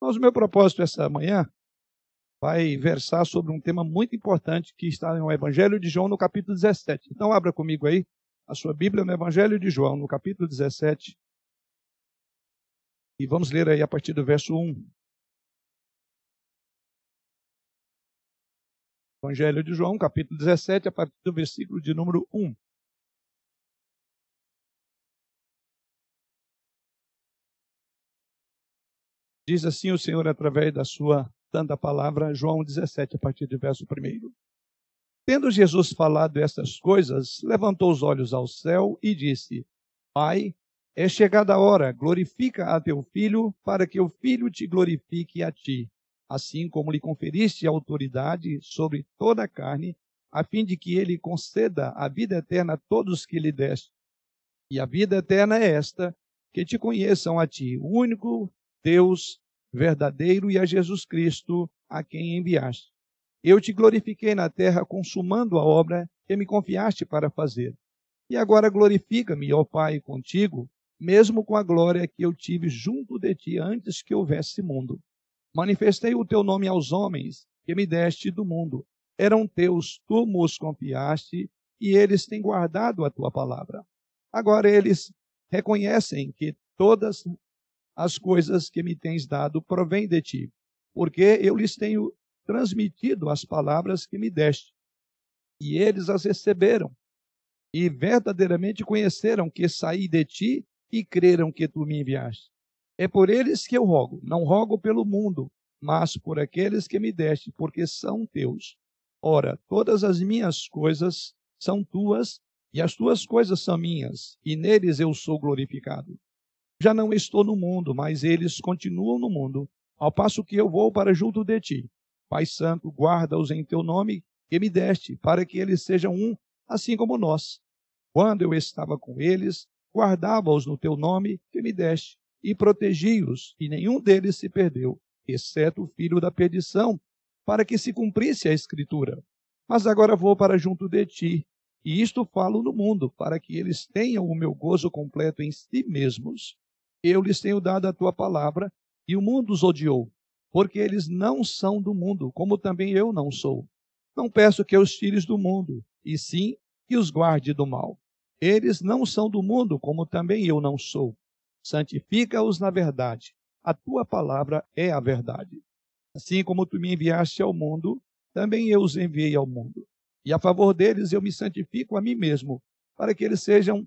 Mas o meu propósito essa manhã vai versar sobre um tema muito importante que está no Evangelho de João, no capítulo 17. Então, abra comigo aí a sua Bíblia no Evangelho de João, no capítulo 17. E vamos ler aí a partir do verso 1. Evangelho de João, capítulo 17, a partir do versículo de número 1. Diz assim o Senhor através da sua santa palavra, João 17, a partir do verso 1. Tendo Jesus falado estas coisas, levantou os olhos ao céu e disse: Pai, é chegada a hora, glorifica a teu filho, para que o filho te glorifique a ti assim como lhe conferiste autoridade sobre toda a carne, a fim de que ele conceda a vida eterna a todos que lhe deste. E a vida eterna é esta, que te conheçam a ti, o único Deus verdadeiro e a Jesus Cristo, a quem enviaste. Eu te glorifiquei na terra, consumando a obra que me confiaste para fazer. E agora glorifica-me, ó Pai, contigo, mesmo com a glória que eu tive junto de ti antes que houvesse mundo. Manifestei o teu nome aos homens que me deste do mundo. Eram teus, tu os confiaste, e eles têm guardado a tua palavra. Agora eles reconhecem que todas as coisas que me tens dado provêm de ti, porque eu lhes tenho transmitido as palavras que me deste. E eles as receberam, e verdadeiramente conheceram que saí de ti e creram que tu me enviaste. É por eles que eu rogo, não rogo pelo mundo, mas por aqueles que me deste, porque são teus. Ora, todas as minhas coisas são tuas, e as tuas coisas são minhas, e neles eu sou glorificado. Já não estou no mundo, mas eles continuam no mundo, ao passo que eu vou para junto de ti. Pai Santo, guarda-os em teu nome que me deste, para que eles sejam um, assim como nós. Quando eu estava com eles, guardava-os no teu nome que me deste e protegi-os, e nenhum deles se perdeu, exceto o filho da perdição, para que se cumprisse a Escritura. Mas agora vou para junto de ti, e isto falo no mundo, para que eles tenham o meu gozo completo em si mesmos. Eu lhes tenho dado a tua palavra, e o mundo os odiou, porque eles não são do mundo, como também eu não sou. Não peço que os tires do mundo, e sim que os guarde do mal. Eles não são do mundo, como também eu não sou santifica-os na verdade. A tua palavra é a verdade. Assim como tu me enviaste ao mundo, também eu os enviei ao mundo. E a favor deles eu me santifico a mim mesmo, para que eles sejam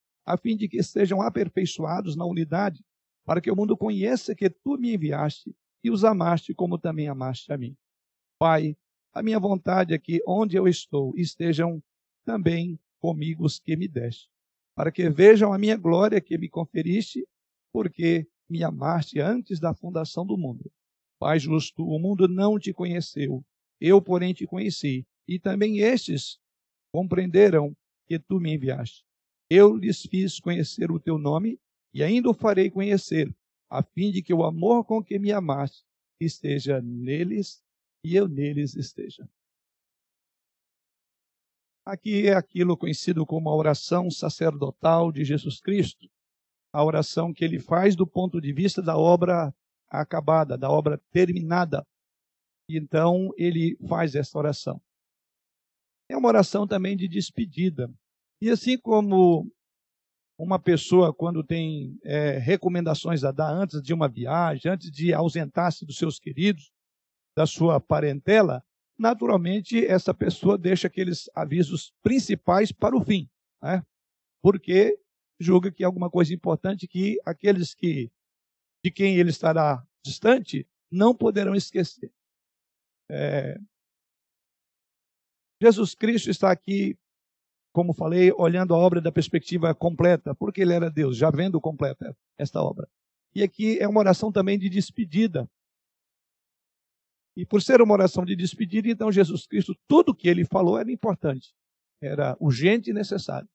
a fim de que sejam aperfeiçoados na unidade, para que o mundo conheça que tu me enviaste e os amaste como também amaste a mim. Pai, a minha vontade é que onde eu estou estejam também comigo os que me deste para que vejam a minha glória que me conferiste, porque me amaste antes da fundação do mundo. Pai justo, o mundo não te conheceu, eu, porém, te conheci, e também estes compreenderam que tu me enviaste. Eu lhes fiz conhecer o teu nome, e ainda o farei conhecer, a fim de que o amor com que me amaste esteja neles e eu neles esteja. Aqui é aquilo conhecido como a oração sacerdotal de Jesus Cristo, a oração que ele faz do ponto de vista da obra acabada, da obra terminada. Então ele faz essa oração. É uma oração também de despedida. E assim como uma pessoa, quando tem é, recomendações a dar antes de uma viagem, antes de ausentar-se dos seus queridos, da sua parentela, naturalmente essa pessoa deixa aqueles avisos principais para o fim, né? porque julga que é alguma coisa importante que aqueles que de quem ele estará distante não poderão esquecer. É... Jesus Cristo está aqui, como falei, olhando a obra da perspectiva completa, porque ele era Deus, já vendo completa esta obra. E aqui é uma oração também de despedida, E por ser uma oração de despedida, então Jesus Cristo, tudo que ele falou era importante, era urgente e necessário.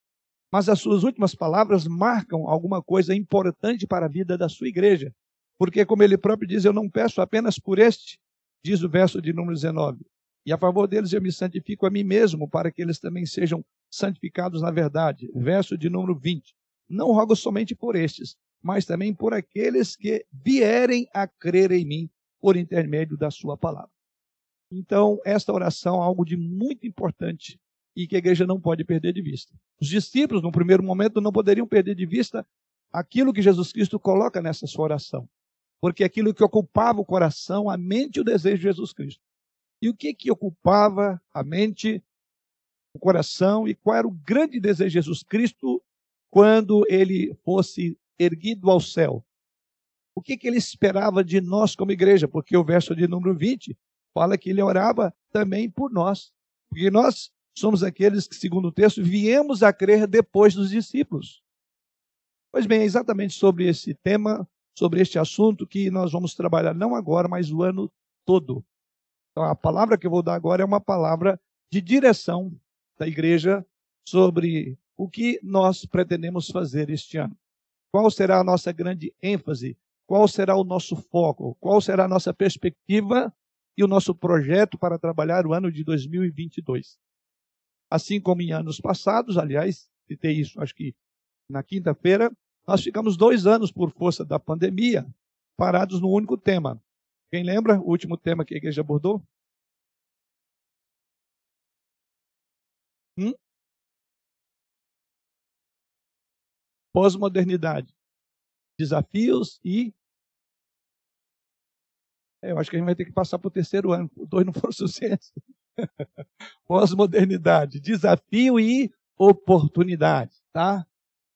Mas as suas últimas palavras marcam alguma coisa importante para a vida da sua igreja. Porque, como ele próprio diz, eu não peço apenas por este, diz o verso de número 19. E a favor deles eu me santifico a mim mesmo, para que eles também sejam santificados na verdade. Verso de número 20. Não rogo somente por estes, mas também por aqueles que vierem a crer em mim por intermédio da sua palavra. Então, esta oração é algo de muito importante e que a igreja não pode perder de vista. Os discípulos, no primeiro momento, não poderiam perder de vista aquilo que Jesus Cristo coloca nessa sua oração, porque aquilo que ocupava o coração, a mente e o desejo de Jesus Cristo. E o que que ocupava a mente, o coração e qual era o grande desejo de Jesus Cristo quando ele fosse erguido ao céu? O que que ele esperava de nós como igreja? Porque o verso de número 20 fala que ele orava também por nós. Porque nós somos aqueles que, segundo o texto, viemos a crer depois dos discípulos. Pois bem, é exatamente sobre esse tema, sobre este assunto que nós vamos trabalhar não agora, mas o ano todo. Então, a palavra que eu vou dar agora é uma palavra de direção da igreja sobre o que nós pretendemos fazer este ano. Qual será a nossa grande ênfase? Qual será o nosso foco? Qual será a nossa perspectiva e o nosso projeto para trabalhar o ano de 2022? Assim como em anos passados, aliás, citei isso acho que na quinta-feira, nós ficamos dois anos por força da pandemia parados no único tema. Quem lembra o último tema que a igreja abordou? Hum? Pós-modernidade. Desafios e. É, eu acho que a gente vai ter que passar para o terceiro ano. Dois não foram sucesso. Pós-modernidade, desafio e oportunidade, tá?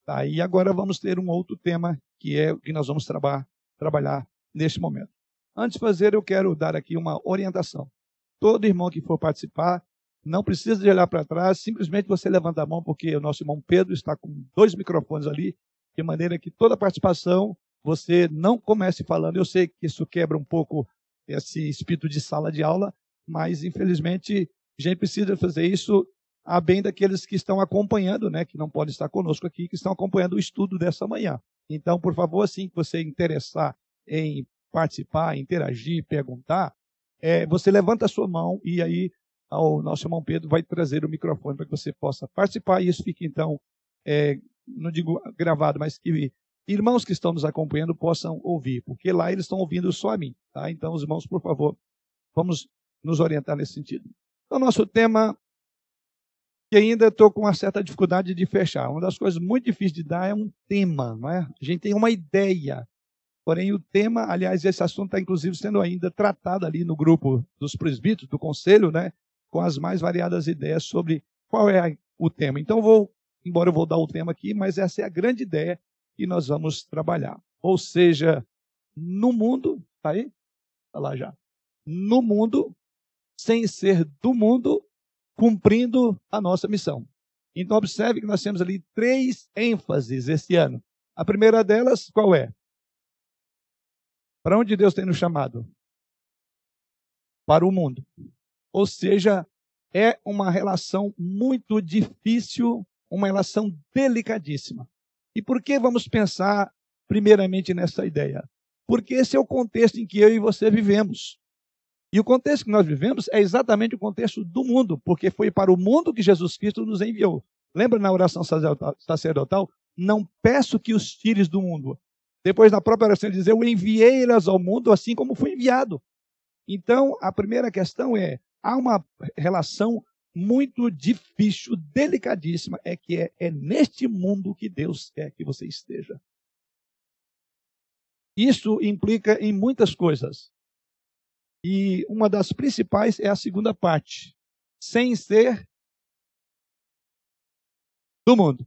tá? E agora vamos ter um outro tema que é o que nós vamos traba trabalhar neste momento. Antes de fazer, eu quero dar aqui uma orientação. Todo irmão que for participar, não precisa de olhar para trás, simplesmente você levanta a mão, porque o nosso irmão Pedro está com dois microfones ali, de maneira que toda participação você não comece falando. Eu sei que isso quebra um pouco esse espírito de sala de aula, mas infelizmente a gente precisa fazer isso a bem daqueles que estão acompanhando, né, que não podem estar conosco aqui, que estão acompanhando o estudo dessa manhã. Então, por favor, assim que você interessar em participar, interagir, perguntar, é, você levanta a sua mão e aí o nosso irmão Pedro vai trazer o microfone para que você possa participar e isso fique então, é, não digo gravado, mas que irmãos que estão nos acompanhando possam ouvir, porque lá eles estão ouvindo só a mim, tá? Então, os irmãos, por favor, vamos nos orientar nesse sentido. Então, nosso tema, que ainda estou com uma certa dificuldade de fechar. Uma das coisas muito difíceis de dar é um tema, não é? A gente tem uma ideia. Porém, o tema, aliás, esse assunto está inclusive sendo ainda tratado ali no grupo dos presbíteros, do conselho, né? Com as mais variadas ideias sobre qual é o tema. Então, vou, embora eu vou dar o tema aqui, mas essa é a grande ideia que nós vamos trabalhar. Ou seja, no mundo, tá aí? Está lá já. No mundo, sem ser do mundo, cumprindo a nossa missão. Então, observe que nós temos ali três ênfases esse ano. A primeira delas, qual é? Para onde Deus tem nos chamado? Para o mundo. Ou seja, é uma relação muito difícil, uma relação delicadíssima. E por que vamos pensar primeiramente nessa ideia? Porque esse é o contexto em que eu e você vivemos. E o contexto que nós vivemos é exatamente o contexto do mundo, porque foi para o mundo que Jesus Cristo nos enviou. Lembra na oração sacerdotal? Não peço que os tires do mundo. Depois, na própria oração, ele diz: Eu enviei-las ao mundo assim como fui enviado. Então, a primeira questão é: há uma relação muito difícil, delicadíssima, é que é, é neste mundo que Deus quer que você esteja. Isso implica em muitas coisas. E uma das principais é a segunda parte, sem ser do mundo.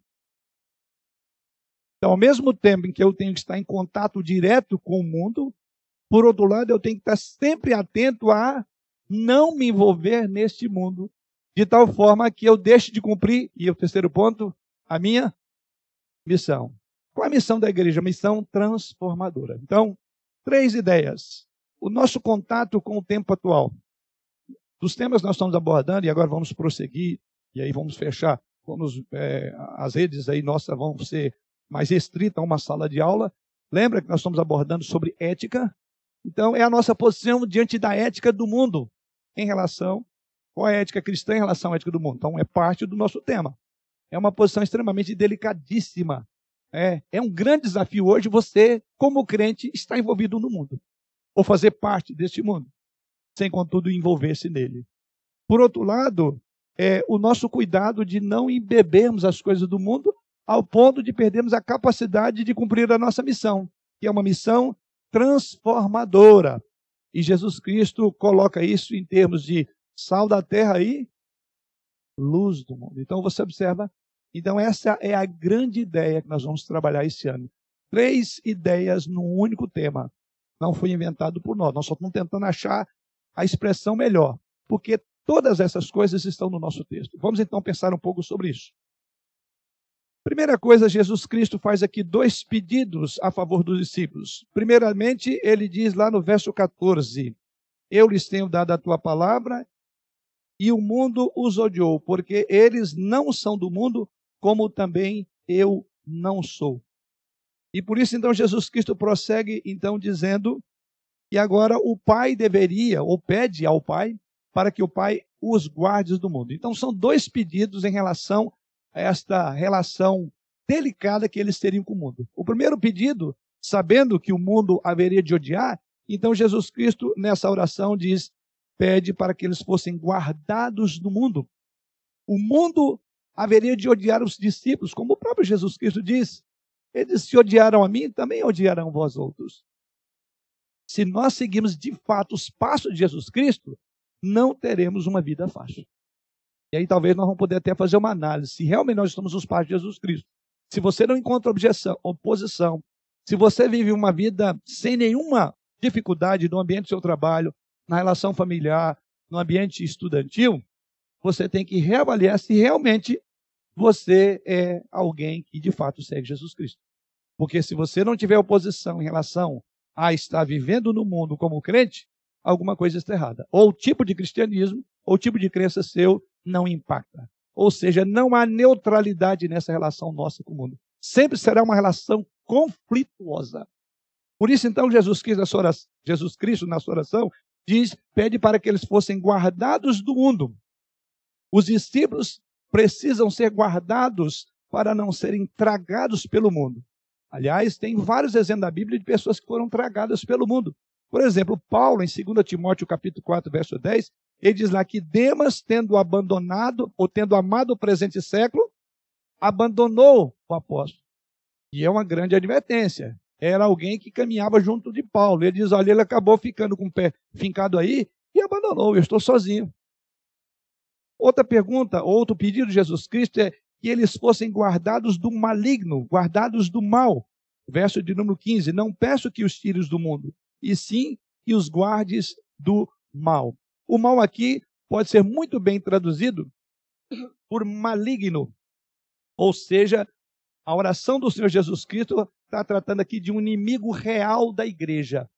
Então, ao mesmo tempo em que eu tenho que estar em contato direto com o mundo, por outro lado, eu tenho que estar sempre atento a não me envolver neste mundo, de tal forma que eu deixe de cumprir, e o terceiro ponto, a minha missão. Qual a missão da igreja? Missão transformadora. Então, três ideias. o nosso contato com o tempo atual. Dos temas que nós estamos abordando, e agora vamos prosseguir, e aí vamos fechar, vamos, é, as redes aí nossas vão ser mais restritas a uma sala de aula. Lembra que nós estamos abordando sobre ética? Então, é a nossa posição diante da ética do mundo em relação qual é a ética cristã em relação à ética do mundo. Então, é parte do nosso tema. É uma posição extremamente delicadíssima. É, é um grande desafio hoje você, como crente, estar envolvido no mundo. Ou fazer parte deste mundo, sem, contudo, envolver-se nele. Por outro lado, é o nosso cuidado de não embebermos as coisas do mundo ao ponto de perdermos a capacidade de cumprir a nossa missão, que é uma missão transformadora. E Jesus Cristo coloca isso em termos de sal da terra e luz do mundo. Então você observa. Então essa é a grande ideia que nós vamos trabalhar esse ano. Três ideias num único tema. Não foi inventado por nós. Nós só estamos tentando achar a expressão melhor, porque todas essas coisas estão no nosso texto. Vamos então pensar um pouco sobre isso. Primeira coisa, Jesus Cristo faz aqui dois pedidos a favor dos discípulos. Primeiramente, ele diz lá no verso 14: Eu lhes tenho dado a tua palavra e o mundo os odiou, porque eles não são do mundo, como também eu não sou. E por isso, então, Jesus Cristo prossegue, então, dizendo que agora o Pai deveria, ou pede ao Pai, para que o Pai os guarde do mundo. Então, são dois pedidos em relação esta relação delicada que eles teriam com o mundo. O primeiro pedido, sabendo que o mundo haveria de odiar, então Jesus Cristo, nessa oração, diz: pede para que eles fossem guardados do mundo. O mundo haveria de odiar os discípulos, como o próprio Jesus Cristo diz. Eles se odiaram a mim, também odiarão vós outros. Se nós seguirmos de fato os passos de Jesus Cristo, não teremos uma vida fácil. E aí talvez nós vamos poder até fazer uma análise. Se realmente nós estamos nos pais de Jesus Cristo. Se você não encontra objeção, oposição, se você vive uma vida sem nenhuma dificuldade no ambiente do seu trabalho, na relação familiar, no ambiente estudantil, você tem que reavaliar se realmente você é alguém que de fato segue Jesus Cristo. Porque se você não tiver oposição em relação a estar vivendo no mundo como crente, alguma coisa está errada. Ou o tipo de cristianismo, ou o tipo de crença seu não impacta. Ou seja, não há neutralidade nessa relação nossa com o mundo. Sempre será uma relação conflituosa. Por isso, então, Jesus Cristo, na sua oração, Jesus Cristo, na sua oração, diz, pede para que eles fossem guardados do mundo. Os discípulos precisam ser guardados para não serem tragados pelo mundo. Aliás, tem vários exemplos da Bíblia de pessoas que foram tragadas pelo mundo. Por exemplo, Paulo, em 2 Timóteo capítulo 4, verso 10, ele diz lá que Demas, tendo abandonado, ou tendo amado o presente século, abandonou o apóstolo. E é uma grande advertência. Era alguém que caminhava junto de Paulo. Ele diz: olha, ele acabou ficando com o pé fincado aí e abandonou. Eu estou sozinho. Outra pergunta, outro pedido de Jesus Cristo é que eles fossem guardados do maligno, guardados do mal. Verso de número 15: Não peço que os tires do mundo, e sim que os guardes do mal. O mal aqui pode ser muito bem traduzido por maligno. Ou seja, a oração do Senhor Jesus Cristo está tratando aqui de um inimigo real da igreja.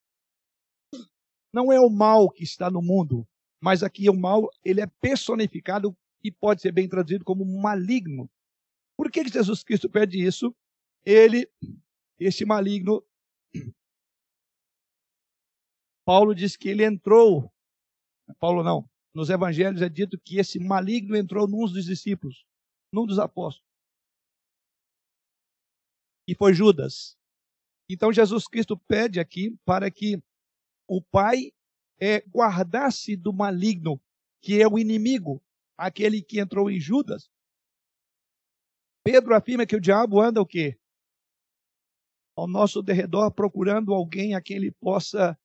Não é o mal que está no mundo, mas aqui o mal ele é personificado e pode ser bem traduzido como maligno. Por que Jesus Cristo pede isso? Ele, este maligno, Paulo diz que ele entrou, Paulo não, nos evangelhos é dito que esse maligno entrou num dos discípulos, num dos apóstolos. E foi Judas. Então Jesus Cristo pede aqui para que o Pai é, guardasse do maligno, que é o inimigo, aquele que entrou em Judas. Pedro afirma que o diabo anda o quê? Ao nosso derredor procurando alguém a quem ele possa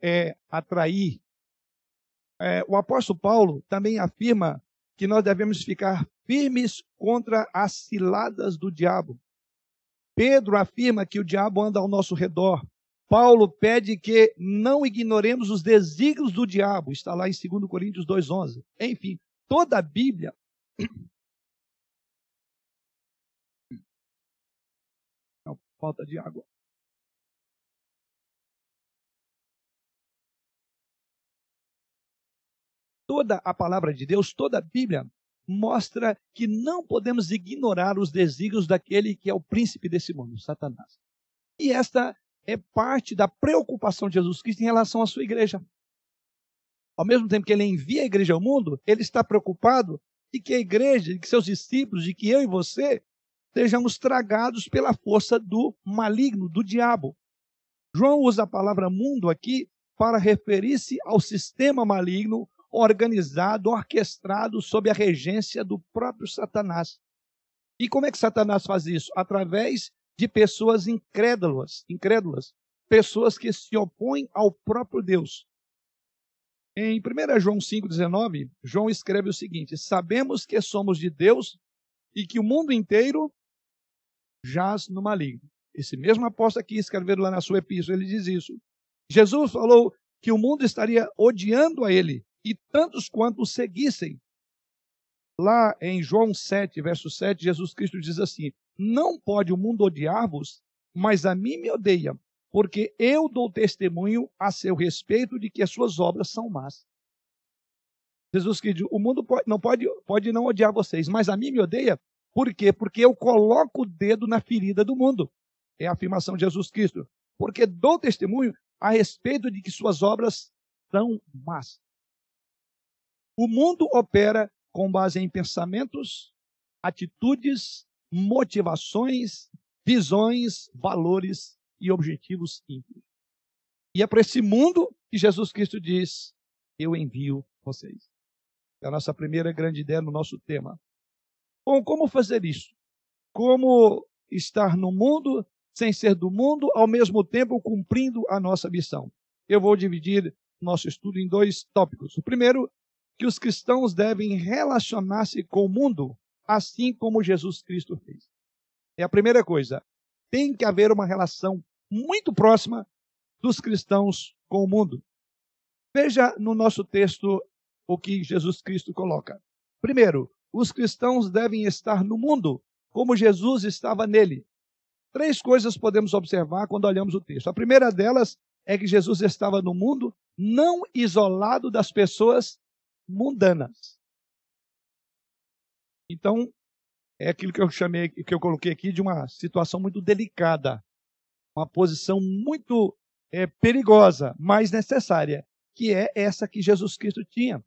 é, atrair. É, o apóstolo Paulo também afirma que nós devemos ficar firmes contra as ciladas do diabo. Pedro afirma que o diabo anda ao nosso redor. Paulo pede que não ignoremos os desígnios do diabo. Está lá em 2 Coríntios 2,11. Enfim, toda a Bíblia. Falta de água. Toda a palavra de Deus, toda a Bíblia, mostra que não podemos ignorar os desígnios daquele que é o príncipe desse mundo, Satanás. E esta é parte da preocupação de Jesus Cristo em relação à sua igreja. Ao mesmo tempo que ele envia a igreja ao mundo, ele está preocupado de que a igreja, de que seus discípulos, de que eu e você sejamos tragados pela força do maligno, do diabo. João usa a palavra mundo aqui para referir-se ao sistema maligno organizado, orquestrado sob a regência do próprio Satanás. E como é que Satanás faz isso? Através de pessoas incrédulas, incrédulas, pessoas que se opõem ao próprio Deus. Em 1 João 5,19, João escreve o seguinte: Sabemos que somos de Deus e que o mundo inteiro jaz no maligno. Esse mesmo apóstolo aqui escrevendo lá na sua epístola, ele diz isso. Jesus falou que o mundo estaria odiando a ele e tantos quanto o seguissem. Lá em João 7, verso 7, Jesus Cristo diz assim: Não pode o mundo odiar-vos, mas a mim me odeia, porque eu dou testemunho a seu respeito de que as suas obras são más. Jesus que o mundo pode, não pode, pode não odiar vocês, mas a mim me odeia. Por quê? Porque eu coloco o dedo na ferida do mundo. É a afirmação de Jesus Cristo. Porque dou testemunho a respeito de que suas obras são más. O mundo opera com base em pensamentos, atitudes, motivações, visões, valores e objetivos íntimos. E é para esse mundo que Jesus Cristo diz: Eu envio vocês. É a nossa primeira grande ideia no nosso tema. Bom, como fazer isso? Como estar no mundo sem ser do mundo, ao mesmo tempo cumprindo a nossa missão? Eu vou dividir nosso estudo em dois tópicos. O primeiro, que os cristãos devem relacionar-se com o mundo assim como Jesus Cristo fez. É a primeira coisa tem que haver uma relação muito próxima dos cristãos com o mundo. Veja no nosso texto o que Jesus Cristo coloca. Primeiro, os cristãos devem estar no mundo como Jesus estava nele. Três coisas podemos observar quando olhamos o texto. A primeira delas é que Jesus estava no mundo não isolado das pessoas mundanas. Então, é aquilo que eu chamei, que eu coloquei aqui de uma situação muito delicada, uma posição muito é, perigosa, mas necessária, que é essa que Jesus Cristo tinha.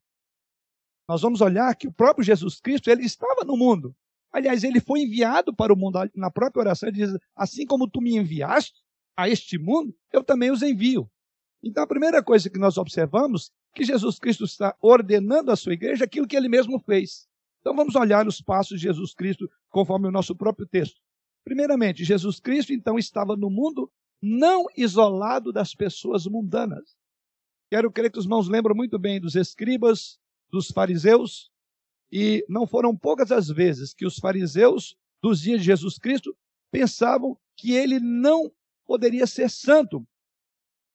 Nós vamos olhar que o próprio Jesus Cristo ele estava no mundo. Aliás, ele foi enviado para o mundo. Na própria oração, ele diz: Assim como tu me enviaste a este mundo, eu também os envio. Então, a primeira coisa que nós observamos que Jesus Cristo está ordenando à sua igreja aquilo que ele mesmo fez. Então vamos olhar os passos de Jesus Cristo conforme o nosso próprio texto. Primeiramente, Jesus Cristo então estava no mundo não isolado das pessoas mundanas. Quero crer que os irmãos lembram muito bem dos escribas, dos fariseus, e não foram poucas as vezes que os fariseus dos dias de Jesus Cristo pensavam que ele não poderia ser santo.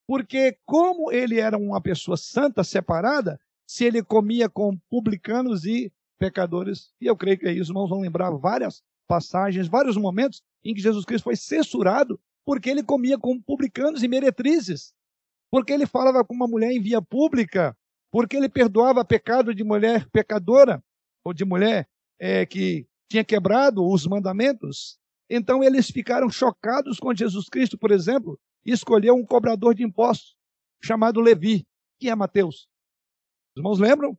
Porque, como ele era uma pessoa santa, separada, se ele comia com publicanos e pecadores. E eu creio que os irmãos vão lembrar várias passagens, vários momentos em que Jesus Cristo foi censurado porque ele comia com publicanos e meretrizes, porque ele falava com uma mulher em via pública, porque ele perdoava pecado de mulher pecadora ou de mulher é, que tinha quebrado os mandamentos. Então eles ficaram chocados com Jesus Cristo, por exemplo, escolheu um cobrador de impostos chamado Levi, que é Mateus. Os irmãos lembram?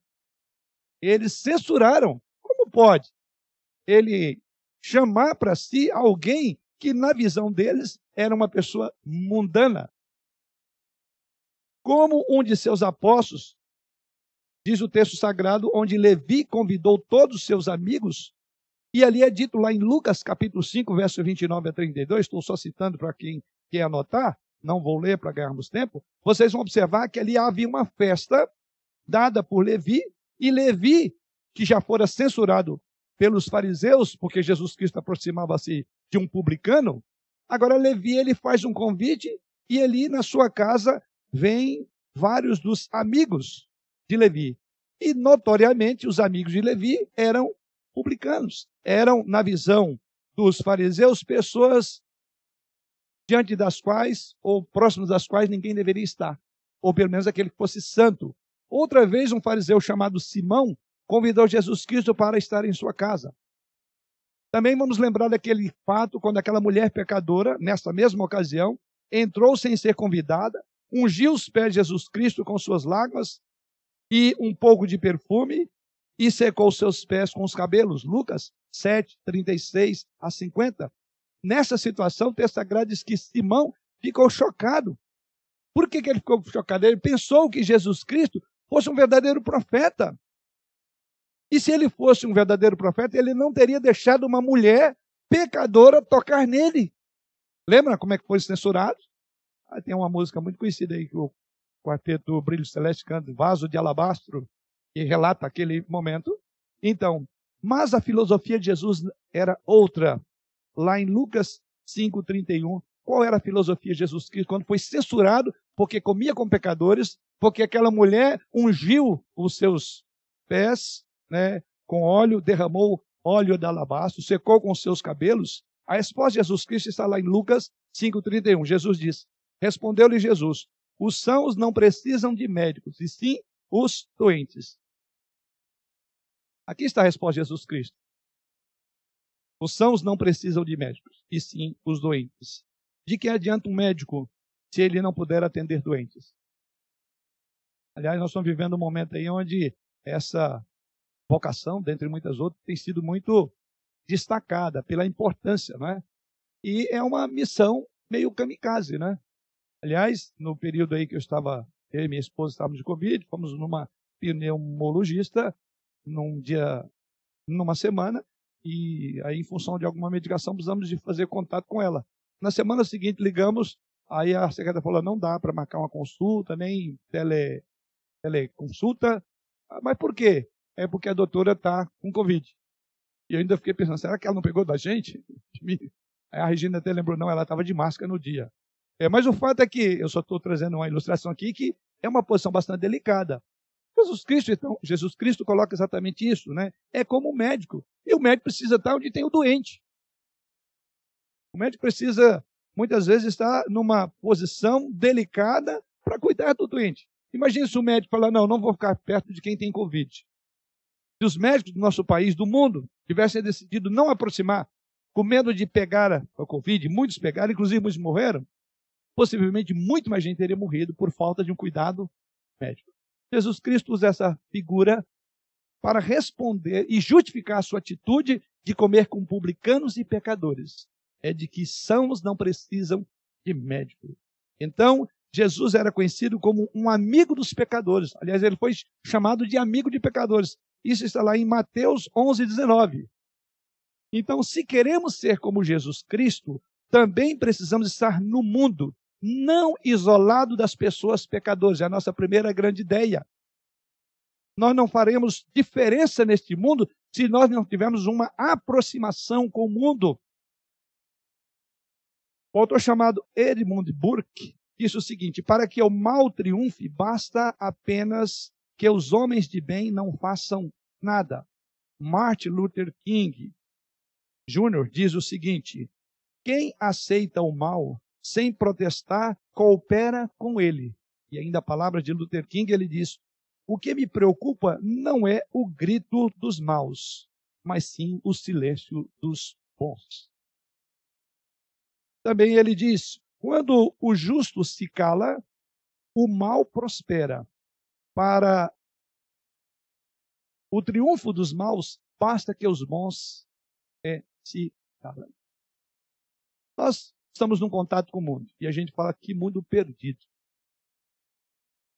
Eles censuraram. Como pode ele chamar para si alguém que, na visão deles, era uma pessoa mundana? Como um de seus apóstolos, diz o texto sagrado, onde Levi convidou todos os seus amigos, e ali é dito lá em Lucas capítulo 5, verso 29 a 32, estou só citando para quem quer anotar, não vou ler para ganharmos tempo, vocês vão observar que ali havia uma festa dada por Levi e Levi, que já fora censurado pelos fariseus, porque Jesus Cristo aproximava-se de um publicano, agora Levi ele faz um convite e ali na sua casa vem vários dos amigos de Levi. E notoriamente os amigos de Levi eram publicanos, eram na visão dos fariseus pessoas diante das quais ou próximos das quais ninguém deveria estar, ou pelo menos aquele que fosse santo, Outra vez, um fariseu chamado Simão convidou Jesus Cristo para estar em sua casa. Também vamos lembrar daquele fato quando aquela mulher pecadora, nessa mesma ocasião, entrou sem ser convidada, ungiu os pés de Jesus Cristo com suas lágrimas e um pouco de perfume e secou seus pés com os cabelos. Lucas 7, 36 a 50. Nessa situação, o texto sagrado diz que Simão ficou chocado. Por que, que ele ficou chocado? Ele pensou que Jesus Cristo fosse um verdadeiro profeta. E se ele fosse um verdadeiro profeta, ele não teria deixado uma mulher pecadora tocar nele. Lembra como é que foi censurado? Ah, tem uma música muito conhecida aí que o quarteto Brilho Celeste canta, Vaso de Alabastro, que relata aquele momento. Então, mas a filosofia de Jesus era outra. Lá em Lucas 5,31, qual era a filosofia de Jesus Cristo quando foi censurado porque comia com pecadores, porque aquela mulher ungiu os seus pés né, com óleo, derramou óleo de alabastro, secou com os seus cabelos? A resposta de Jesus Cristo está lá em Lucas 5,31. Jesus diz: Respondeu-lhe Jesus: Os sãos não precisam de médicos, e sim os doentes. Aqui está a resposta de Jesus Cristo. Os sãos não precisam de médicos, e sim os doentes. De que adianta um médico se ele não puder atender doentes? Aliás, nós estamos vivendo um momento aí onde essa vocação, dentre muitas outras, tem sido muito destacada pela importância, não é? E é uma missão meio kamikaze, né? Aliás, no período aí que eu estava, eu e minha esposa estávamos de Covid, fomos numa pneumologista num dia, numa semana, e aí, em função de alguma medicação, precisamos de fazer contato com ela. Na semana seguinte, ligamos, aí a secretária falou: não dá para marcar uma consulta, nem tele, teleconsulta. Ah, mas por quê? É porque a doutora está com Covid. E eu ainda fiquei pensando: será que ela não pegou da gente? Aí a Regina até lembrou: não, ela estava de máscara no dia. É, mas o fato é que, eu só estou trazendo uma ilustração aqui, que é uma posição bastante delicada. Jesus Cristo, então, Jesus Cristo coloca exatamente isso, né? É como o médico. E o médico precisa estar onde tem o doente. O médico precisa, muitas vezes, estar numa posição delicada para cuidar do doente. Imagine se o médico falar, não, não vou ficar perto de quem tem Covid. Se os médicos do nosso país, do mundo, tivessem decidido não aproximar, com medo de pegar a Covid, muitos pegaram, inclusive muitos morreram, possivelmente muito mais gente teria morrido por falta de um cuidado médico. Jesus Cristo usa essa figura para responder e justificar a sua atitude de comer com publicanos e pecadores. É de que sãos não precisam de médico. Então, Jesus era conhecido como um amigo dos pecadores. Aliás, ele foi chamado de amigo de pecadores. Isso está lá em Mateus 11, 19. Então, se queremos ser como Jesus Cristo, também precisamos estar no mundo, não isolado das pessoas pecadoras. É a nossa primeira grande ideia. Nós não faremos diferença neste mundo se nós não tivermos uma aproximação com o mundo. O autor chamado Edmund Burke disse o seguinte: para que o mal triunfe, basta apenas que os homens de bem não façam nada. Martin Luther King Jr. diz o seguinte: quem aceita o mal sem protestar, coopera com ele. E ainda a palavra de Luther King, ele diz: O que me preocupa não é o grito dos maus, mas sim o silêncio dos bons. Também ele diz: Quando o justo se cala, o mal prospera. Para o triunfo dos maus, basta que os bons é, se calem. Nós estamos num contato com o mundo. E a gente fala que mundo perdido.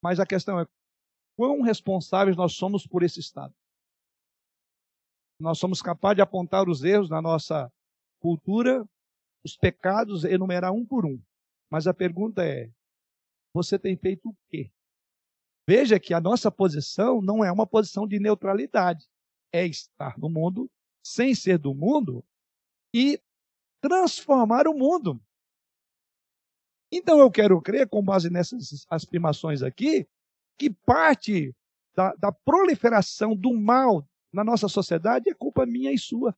Mas a questão é quão responsáveis nós somos por esse estado. Nós somos capazes de apontar os erros na nossa cultura, os pecados, enumerar um por um. Mas a pergunta é: você tem feito o quê? Veja que a nossa posição não é uma posição de neutralidade. É estar no mundo, sem ser do mundo, e transformar o mundo. Então eu quero crer, com base nessas afirmações aqui, que parte da, da proliferação do mal na nossa sociedade é culpa minha e sua.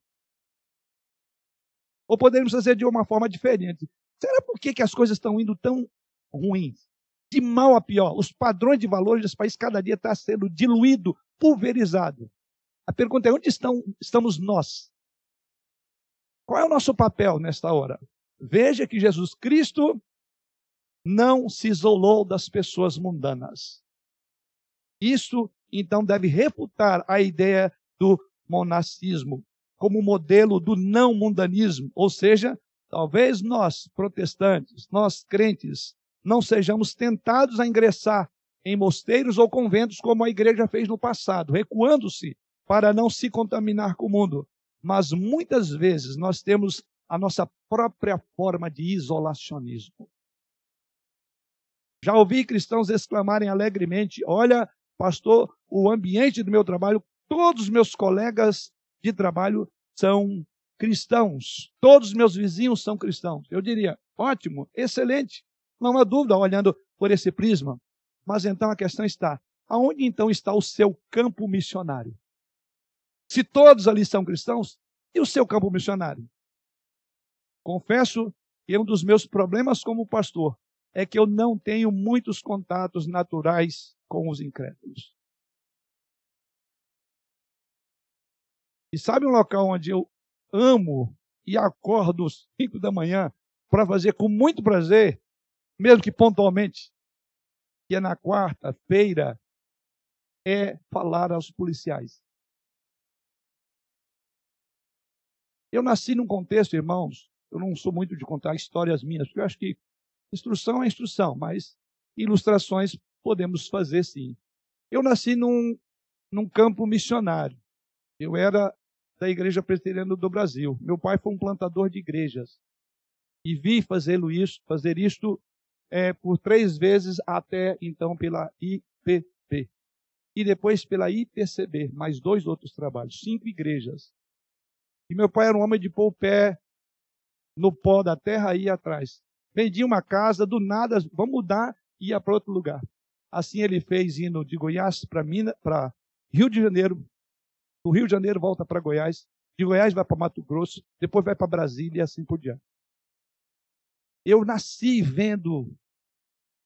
Ou poderíamos fazer de uma forma diferente. Será por que, as coisas estão indo tão ruins? de mal a pior. Os padrões de valores desse país cada dia está sendo diluído, pulverizado. A pergunta é: onde estão, estamos nós? Qual é o nosso papel nesta hora? Veja que Jesus Cristo não se isolou das pessoas mundanas. Isso, então, deve refutar a ideia do monacismo como modelo do não mundanismo, ou seja, talvez nós, protestantes, nós crentes, não sejamos tentados a ingressar em mosteiros ou conventos como a igreja fez no passado, recuando-se para não se contaminar com o mundo. Mas muitas vezes nós temos a nossa própria forma de isolacionismo. Já ouvi cristãos exclamarem alegremente: Olha, pastor, o ambiente do meu trabalho, todos os meus colegas de trabalho são cristãos, todos os meus vizinhos são cristãos. Eu diria: ótimo, excelente, não há dúvida olhando por esse prisma. Mas então a questão está: aonde então está o seu campo missionário? Se todos ali são cristãos, e o seu campo missionário? Confesso que um dos meus problemas como pastor é que eu não tenho muitos contatos naturais com os incrédulos. E sabe um local onde eu amo e acordo às 5 da manhã para fazer com muito prazer, mesmo que pontualmente, que é na quarta-feira, é falar aos policiais. Eu nasci num contexto, irmãos, eu não sou muito de contar histórias minhas, porque eu acho que instrução é instrução, mas ilustrações podemos fazer sim. Eu nasci num, num campo missionário. Eu era da Igreja Presbiteriana do Brasil. Meu pai foi um plantador de igrejas. E vi fazê-lo isso, fazer isto é, por três vezes até então pela IPP. E depois pela IPCB, mais dois outros trabalhos, cinco igrejas. E meu pai era um homem de pôr o pé no pó da terra ia atrás. Vendia uma casa, do nada, vamos mudar, ia para outro lugar. Assim ele fez indo de Goiás para Minas, para Rio de Janeiro. Do Rio de Janeiro volta para Goiás. De Goiás vai para Mato Grosso, depois vai para Brasília e assim por diante. Eu nasci vendo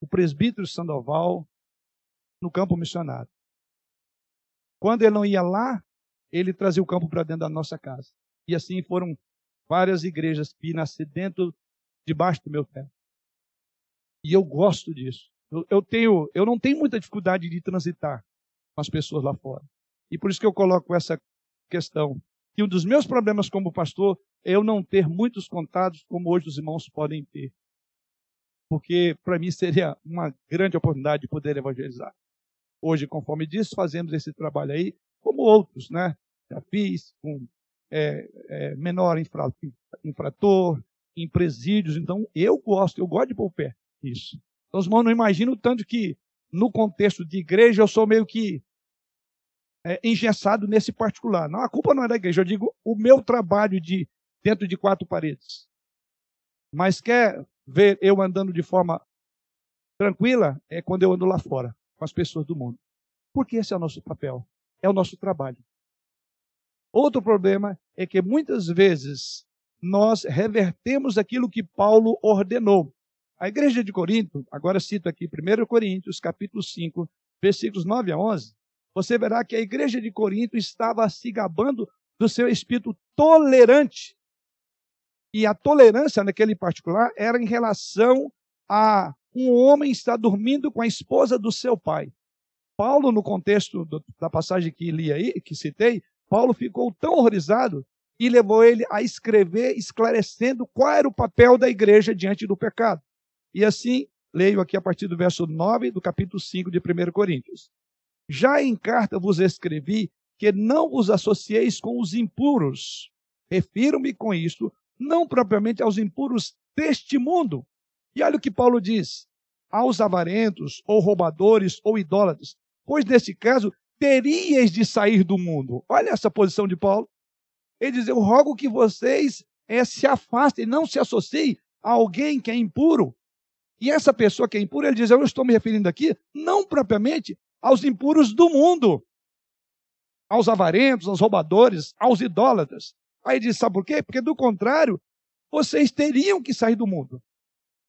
o presbítero Sandoval no campo missionário. Quando ele não ia lá, ele trazia o campo para dentro da nossa casa. E assim foram várias igrejas que nasceram dentro, debaixo do meu pé. E eu gosto disso. Eu, eu, tenho, eu não tenho muita dificuldade de transitar com as pessoas lá fora. E por isso que eu coloco essa questão. E um dos meus problemas como pastor é eu não ter muitos contatos como hoje os irmãos podem ter. Porque para mim seria uma grande oportunidade de poder evangelizar. Hoje, conforme disse, fazemos esse trabalho aí, como outros, né? Já fiz com é, é, menor infra, infrator, em presídios. Então, eu gosto, eu gosto de pôr o pé nisso. Então, os irmãos não imaginam o tanto que, no contexto de igreja, eu sou meio que é, engessado nesse particular. Não, a culpa não é da igreja, eu digo o meu trabalho de dentro de quatro paredes. Mas quer ver eu andando de forma tranquila? É quando eu ando lá fora, com as pessoas do mundo. Porque esse é o nosso papel, é o nosso trabalho. Outro problema é que muitas vezes nós revertemos aquilo que Paulo ordenou. A igreja de Corinto, agora cito aqui 1 Coríntios, capítulo 5, versículos 9 a 11, você verá que a igreja de Corinto estava se gabando do seu espírito tolerante. E a tolerância naquele particular era em relação a um homem estar dormindo com a esposa do seu pai. Paulo, no contexto da passagem que li aí, que citei, Paulo ficou tão horrorizado e levou ele a escrever, esclarecendo qual era o papel da igreja diante do pecado. E assim, leio aqui a partir do verso 9 do capítulo 5 de 1 Coríntios. Já em carta vos escrevi que não vos associeis com os impuros. Refiro-me com isto não propriamente aos impuros deste mundo. E olha o que Paulo diz: aos avarentos, ou roubadores, ou idólatras. Pois nesse caso teríeis de sair do mundo. Olha essa posição de Paulo. Ele diz: Eu rogo que vocês é, se afastem, não se associem a alguém que é impuro. E essa pessoa que é impura, ele diz: Eu estou me referindo aqui, não propriamente aos impuros do mundo, aos avarentos, aos roubadores, aos idólatras. Aí ele diz: Sabe por quê? Porque do contrário, vocês teriam que sair do mundo.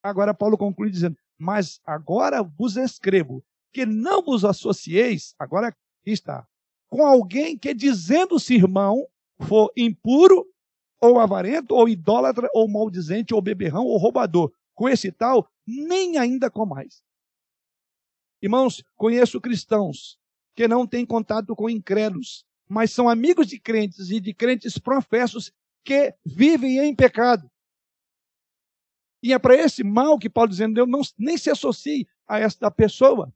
Agora, Paulo conclui dizendo: Mas agora vos escrevo que não vos associeis, agora está, com alguém que dizendo-se irmão for impuro, ou avarento, ou idólatra, ou maldizente, ou beberrão, ou roubador. Com esse tal, nem ainda com mais. Irmãos, conheço cristãos que não têm contato com incrédulos, mas são amigos de crentes e de crentes professos que vivem em pecado. E é para esse mal que Paulo dizendo, eu não, nem se associe a esta pessoa.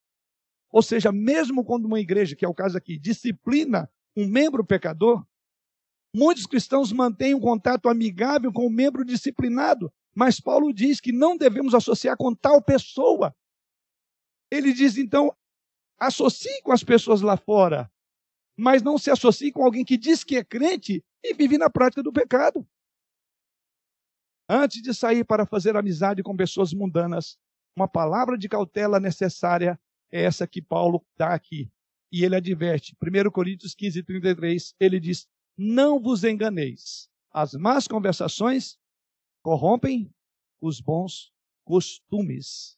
Ou seja, mesmo quando uma igreja, que é o caso aqui, disciplina um membro pecador, muitos cristãos mantêm um contato amigável com o membro disciplinado, mas Paulo diz que não devemos associar com tal pessoa. Ele diz então, associe com as pessoas lá fora, mas não se associe com alguém que diz que é crente e vive na prática do pecado. Antes de sair para fazer amizade com pessoas mundanas, uma palavra de cautela necessária é essa que Paulo dá aqui. E ele adverte, 1 Coríntios 15, 33, ele diz: Não vos enganeis, as más conversações corrompem os bons costumes.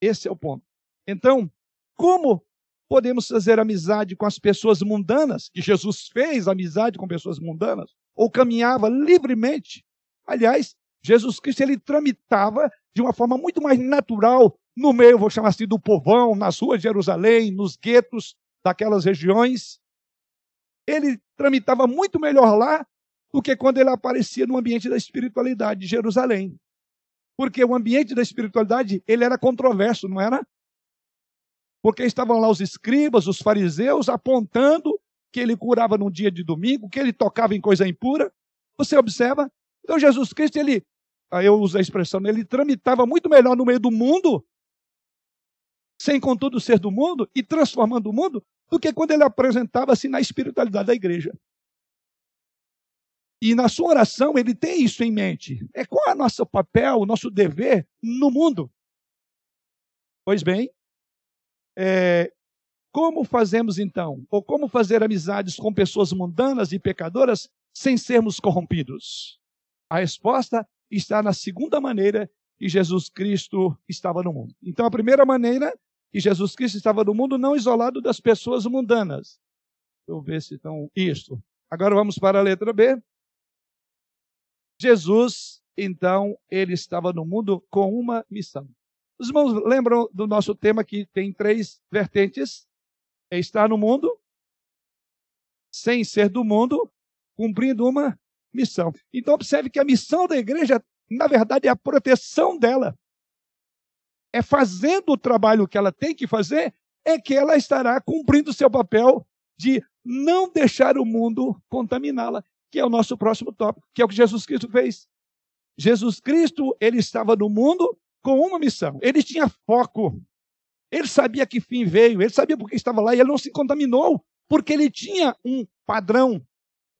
Esse é o ponto. Então, como podemos fazer amizade com as pessoas mundanas, que Jesus fez amizade com pessoas mundanas, ou caminhava livremente? Aliás, Jesus Cristo ele tramitava de uma forma muito mais natural no meio, vou chamar assim, do povão, nas ruas de Jerusalém, nos guetos daquelas regiões. Ele tramitava muito melhor lá do que quando ele aparecia no ambiente da espiritualidade de Jerusalém. Porque o ambiente da espiritualidade, ele era controverso, não era? Porque estavam lá os escribas, os fariseus, apontando que ele curava no dia de domingo, que ele tocava em coisa impura. Você observa? Então Jesus Cristo, ele, eu uso a expressão, ele tramitava muito melhor no meio do mundo sem contudo ser do mundo e transformando o mundo, do que quando ele apresentava-se na espiritualidade da igreja. E na sua oração ele tem isso em mente. É qual é o nosso papel, o nosso dever no mundo? Pois bem, é, como fazemos então? Ou como fazer amizades com pessoas mundanas e pecadoras sem sermos corrompidos? A resposta está na segunda maneira que Jesus Cristo estava no mundo. Então, a primeira maneira que Jesus Cristo estava no mundo não isolado das pessoas mundanas. Eu ver se estão. Isso. Agora vamos para a letra B. Jesus, então, ele estava no mundo com uma missão. Os irmãos lembram do nosso tema que tem três vertentes: é estar no mundo, sem ser do mundo, cumprindo uma missão. Então, observe que a missão da igreja, na verdade, é a proteção dela é fazendo o trabalho que ela tem que fazer, é que ela estará cumprindo seu papel de não deixar o mundo contaminá-la, que é o nosso próximo tópico, que é o que Jesus Cristo fez. Jesus Cristo, ele estava no mundo com uma missão. Ele tinha foco. Ele sabia que fim veio, ele sabia porque estava lá e ele não se contaminou, porque ele tinha um padrão,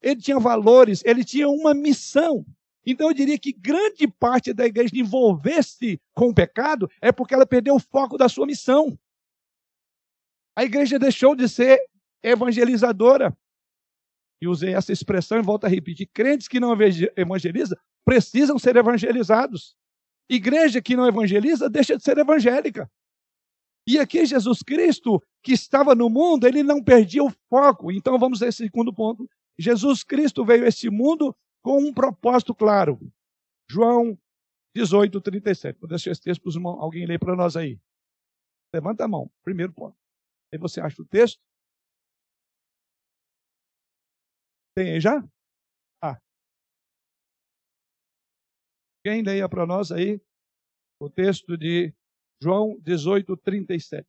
ele tinha valores, ele tinha uma missão. Então eu diria que grande parte da igreja envolver-se com o pecado é porque ela perdeu o foco da sua missão. A igreja deixou de ser evangelizadora. E usei essa expressão e volto a repetir: crentes que não evangelizam precisam ser evangelizados. Igreja que não evangeliza deixa de ser evangélica. E aqui Jesus Cristo, que estava no mundo, ele não perdia o foco. Então vamos a esse segundo ponto. Jesus Cristo veio a esse mundo com um propósito claro. João 18, 37. Vou deixar esse texto para alguém ler para nós aí. Levanta a mão, primeiro ponto. Aí você acha o texto? Tem aí já? Ah. Quem leia para nós aí o texto de João 18, 37.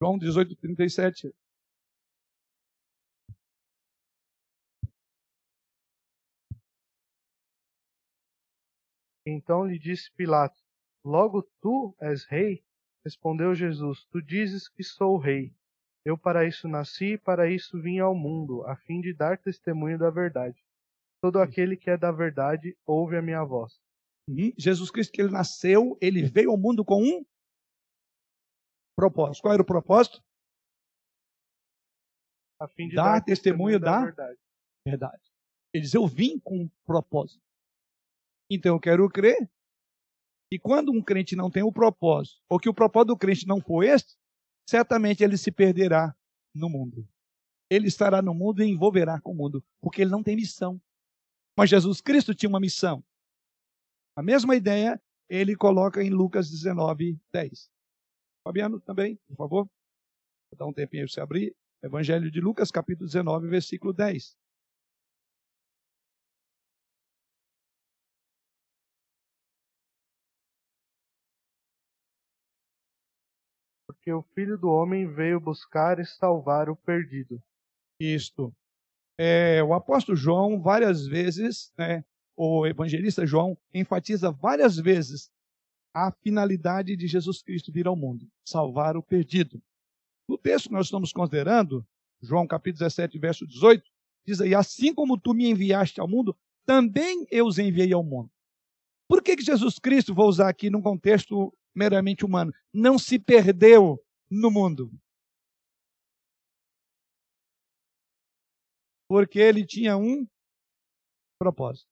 João 18, 37. Então lhe disse Pilatos: Logo tu és rei? Respondeu Jesus: Tu dizes que sou rei. Eu para isso nasci e para isso vim ao mundo, a fim de dar testemunho da verdade. Todo aquele que é da verdade ouve a minha voz. E Jesus Cristo que ele nasceu, ele veio ao mundo com um propósito. Qual era o propósito? A fim de dar, dar testemunho, testemunho da da verdade. verdade. Ele diz: Eu vim com um propósito. Então eu quero crer que quando um crente não tem o um propósito, ou que o propósito do crente não for este, certamente ele se perderá no mundo. Ele estará no mundo e envolverá com o mundo, porque ele não tem missão. Mas Jesus Cristo tinha uma missão. A mesma ideia ele coloca em Lucas 19, 10. Fabiano, também, por favor. Vou dar um tempinho para você abrir. Evangelho de Lucas, capítulo 19, versículo 10. Porque o Filho do Homem veio buscar e salvar o perdido. Isto. É, o apóstolo João, várias vezes, né, o evangelista João, enfatiza várias vezes a finalidade de Jesus Cristo vir ao mundo salvar o perdido. No texto que nós estamos considerando, João capítulo 17, verso 18, diz aí: Assim como tu me enviaste ao mundo, também eu os enviei ao mundo. Por que, que Jesus Cristo, vou usar aqui num contexto meramente humano, não se perdeu no mundo? Porque ele tinha um propósito.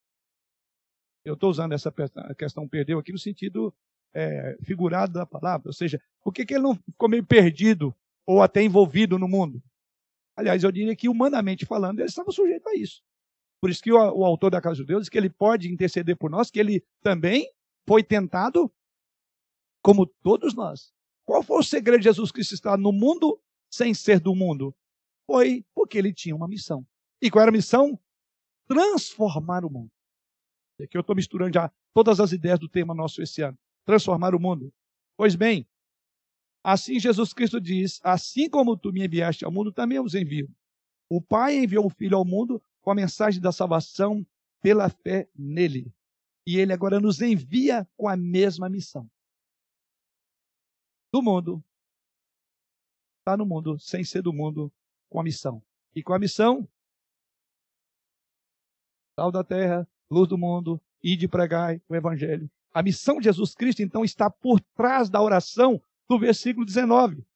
Eu estou usando essa questão perdeu aqui no sentido é, figurado da palavra, ou seja, por que, que ele não ficou meio perdido ou até envolvido no mundo. Aliás, eu diria que, humanamente falando, ele estava sujeito a isso. Por isso que o, o autor da Casa de Deus diz que ele pode interceder por nós, que ele também foi tentado como todos nós. Qual foi o segredo de Jesus Cristo estar no mundo sem ser do mundo? Foi porque ele tinha uma missão. E qual era a missão? Transformar o mundo. Aqui eu estou misturando já todas as ideias do tema nosso esse ano. Transformar o mundo. Pois bem, Assim Jesus Cristo diz: Assim como tu me enviaste ao mundo, também os envio. O Pai enviou o Filho ao mundo com a mensagem da salvação pela fé nele. E ele agora nos envia com a mesma missão. Do mundo, está no mundo, sem ser do mundo, com a missão. E com a missão, sal da terra, luz do mundo, e de pregar o evangelho. A missão de Jesus Cristo, então, está por trás da oração do versículo 19.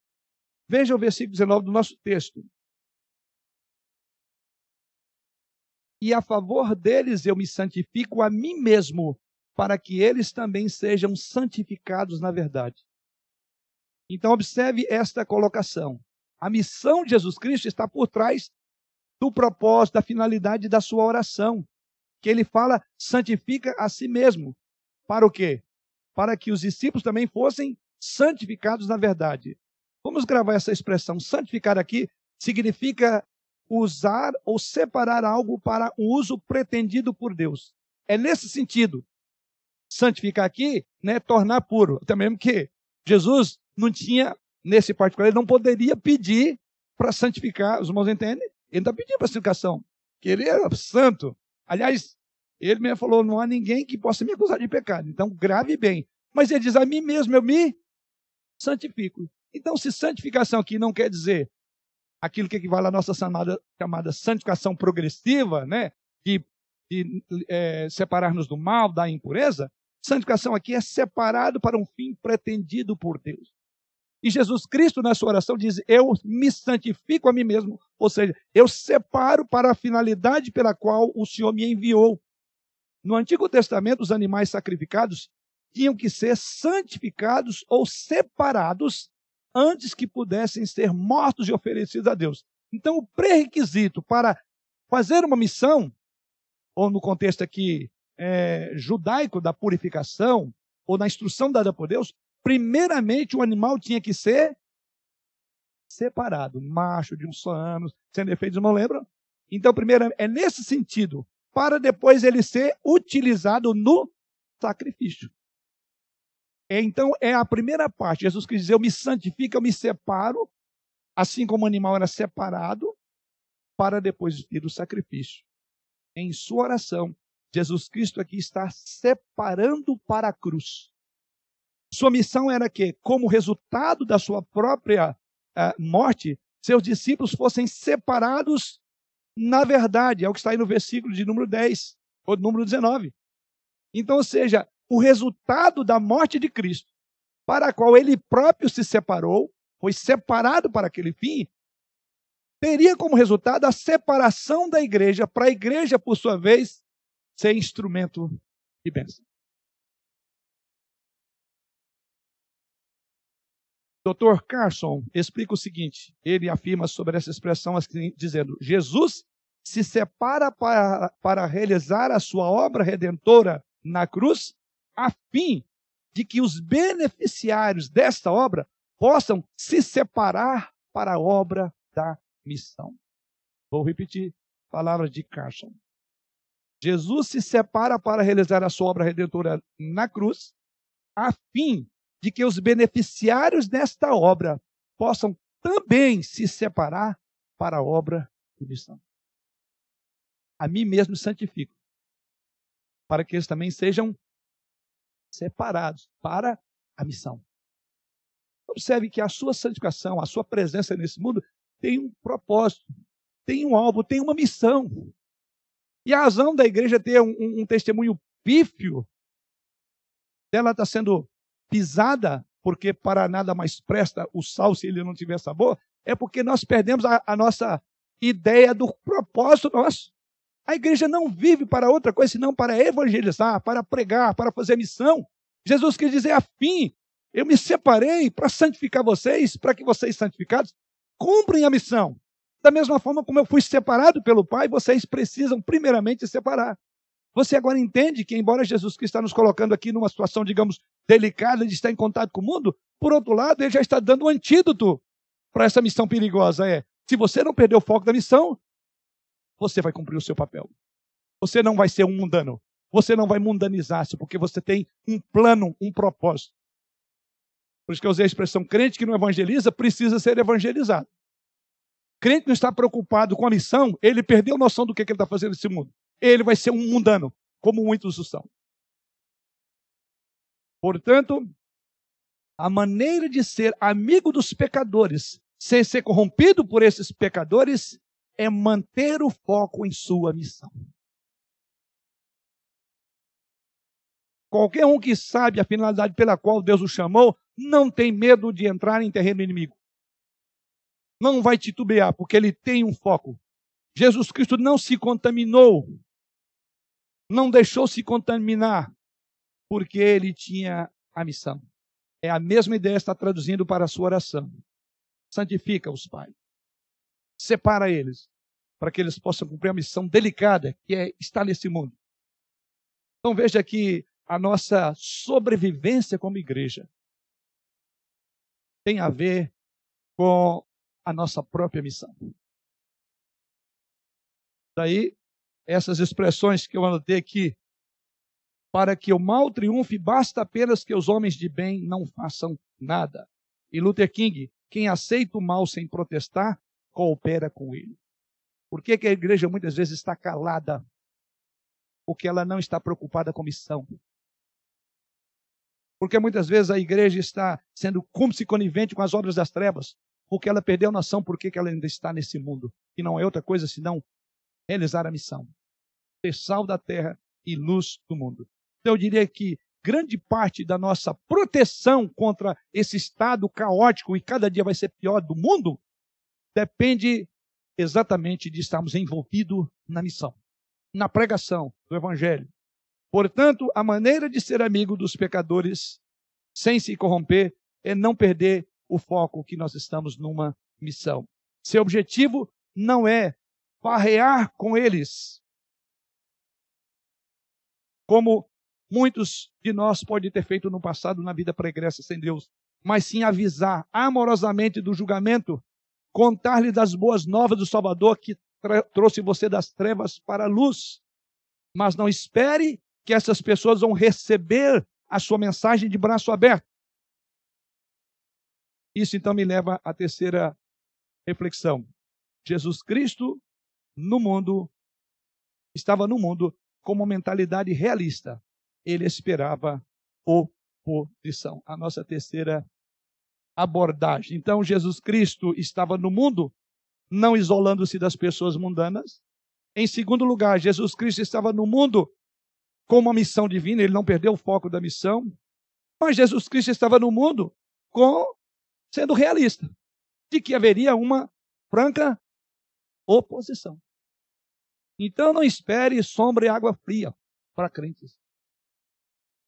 Veja o versículo 19 do nosso texto. E a favor deles eu me santifico a mim mesmo, para que eles também sejam santificados na verdade. Então, observe esta colocação. A missão de Jesus Cristo está por trás do propósito, da finalidade da sua oração. Que ele fala, santifica a si mesmo. Para o quê? Para que os discípulos também fossem santificados na verdade. Vamos gravar essa expressão. Santificar aqui significa usar ou separar algo para um uso pretendido por Deus. É nesse sentido. Santificar aqui, né, tornar puro. Até mesmo que Jesus não tinha, nesse particular, ele não poderia pedir para santificar. Os irmãos entendem? Ele não pedindo para santificação, que ele era santo. Aliás, ele mesmo falou: não há ninguém que possa me acusar de pecado. Então, grave bem. Mas ele diz: a mim mesmo eu me santifico. Então, se santificação aqui não quer dizer aquilo que equivale à nossa chamada, chamada santificação progressiva, né? De, de é, separar-nos do mal, da impureza, santificação aqui é separado para um fim pretendido por Deus. E Jesus Cristo, na sua oração, diz: Eu me santifico a mim mesmo, ou seja, eu separo para a finalidade pela qual o Senhor me enviou. No Antigo Testamento, os animais sacrificados tinham que ser santificados ou separados antes que pudessem ser mortos e oferecidos a Deus. Então, o pré-requisito para fazer uma missão, ou no contexto aqui é, judaico da purificação, ou na instrução dada por Deus, primeiramente o animal tinha que ser separado, macho de um só ano, sem defeitos, não lembram? Então, primeiro, é nesse sentido, para depois ele ser utilizado no sacrifício. Então, é a primeira parte. Jesus quis dizer: Eu me santifico, eu me separo, assim como o animal era separado, para depois vir o sacrifício. Em sua oração, Jesus Cristo aqui está separando para a cruz. Sua missão era que, como resultado da sua própria uh, morte, seus discípulos fossem separados na verdade. É o que está aí no versículo de número 10, ou número 19. Então, ou seja, o resultado da morte de Cristo, para a qual ele próprio se separou, foi separado para aquele fim, teria como resultado a separação da igreja, para a igreja, por sua vez, ser instrumento de bênção. Dr. Carson explica o seguinte: ele afirma sobre essa expressão assim, dizendo: Jesus se separa para, para realizar a sua obra redentora na cruz, a fim de que os beneficiários desta obra possam se separar para a obra da missão. Vou repetir palavras de Carson. Jesus se separa para realizar a sua obra redentora na cruz, a fim de que os beneficiários desta obra possam também se separar para a obra de missão. A mim mesmo santifico, para que eles também sejam separados para a missão. Observe que a sua santificação, a sua presença nesse mundo tem um propósito, tem um alvo, tem uma missão. E a razão da igreja ter um, um, um testemunho pífio dela está sendo pisada, porque para nada mais presta o sal se ele não tiver sabor, é porque nós perdemos a, a nossa ideia do propósito nosso. A igreja não vive para outra coisa senão para evangelizar, para pregar, para fazer missão. Jesus quis dizer a fim. Eu me separei para santificar vocês, para que vocês santificados cumprem a missão. Da mesma forma como eu fui separado pelo Pai, vocês precisam primeiramente separar. Você agora entende que, embora Jesus Cristo está nos colocando aqui numa situação, digamos, delicada de estar em contato com o mundo, por outro lado, ele já está dando um antídoto para essa missão perigosa. É, se você não perder o foco da missão, você vai cumprir o seu papel. Você não vai ser um mundano. Você não vai mundanizar-se, porque você tem um plano, um propósito. Por isso que eu usei a expressão crente que não evangeliza precisa ser evangelizado. Crente não está preocupado com a missão, ele perdeu a noção do que, que ele está fazendo nesse mundo ele vai ser um mundano, como muitos o são. Portanto, a maneira de ser amigo dos pecadores, sem ser corrompido por esses pecadores, é manter o foco em sua missão. Qualquer um que sabe a finalidade pela qual Deus o chamou, não tem medo de entrar em terreno inimigo. Não vai titubear, porque ele tem um foco. Jesus Cristo não se contaminou não deixou se contaminar, porque ele tinha a missão. É a mesma ideia está traduzindo para a sua oração. Santifica-os, Pai. Separa eles, para que eles possam cumprir a missão delicada que é estar nesse mundo. Então veja que a nossa sobrevivência como igreja tem a ver com a nossa própria missão. Daí essas expressões que eu anotei aqui. Para que o mal triunfe, basta apenas que os homens de bem não façam nada. E Luther King, quem aceita o mal sem protestar, coopera com ele. Por que, que a igreja muitas vezes está calada? Porque ela não está preocupada com missão. Porque muitas vezes a igreja está sendo cúmplice conivente com as obras das trevas, porque ela perdeu a noção por que ela ainda está nesse mundo, que não é outra coisa senão realizar a missão ser sal da terra e luz do mundo. Então, eu diria que grande parte da nossa proteção contra esse estado caótico e cada dia vai ser pior do mundo depende exatamente de estarmos envolvidos na missão, na pregação do Evangelho. Portanto, a maneira de ser amigo dos pecadores sem se corromper é não perder o foco que nós estamos numa missão. Seu objetivo não é farrear com eles, como muitos de nós podem ter feito no passado na vida pregressa sem Deus, mas sim avisar amorosamente do julgamento, contar-lhe das boas novas do Salvador que trouxe você das trevas para a luz. Mas não espere que essas pessoas vão receber a sua mensagem de braço aberto. Isso então me leva à terceira reflexão. Jesus Cristo no mundo estava no mundo com uma mentalidade realista. Ele esperava oposição. A nossa terceira abordagem. Então, Jesus Cristo estava no mundo, não isolando-se das pessoas mundanas. Em segundo lugar, Jesus Cristo estava no mundo com uma missão divina, ele não perdeu o foco da missão. Mas Jesus Cristo estava no mundo com sendo realista, de que haveria uma franca oposição. Então não espere sombra e água fria para crentes.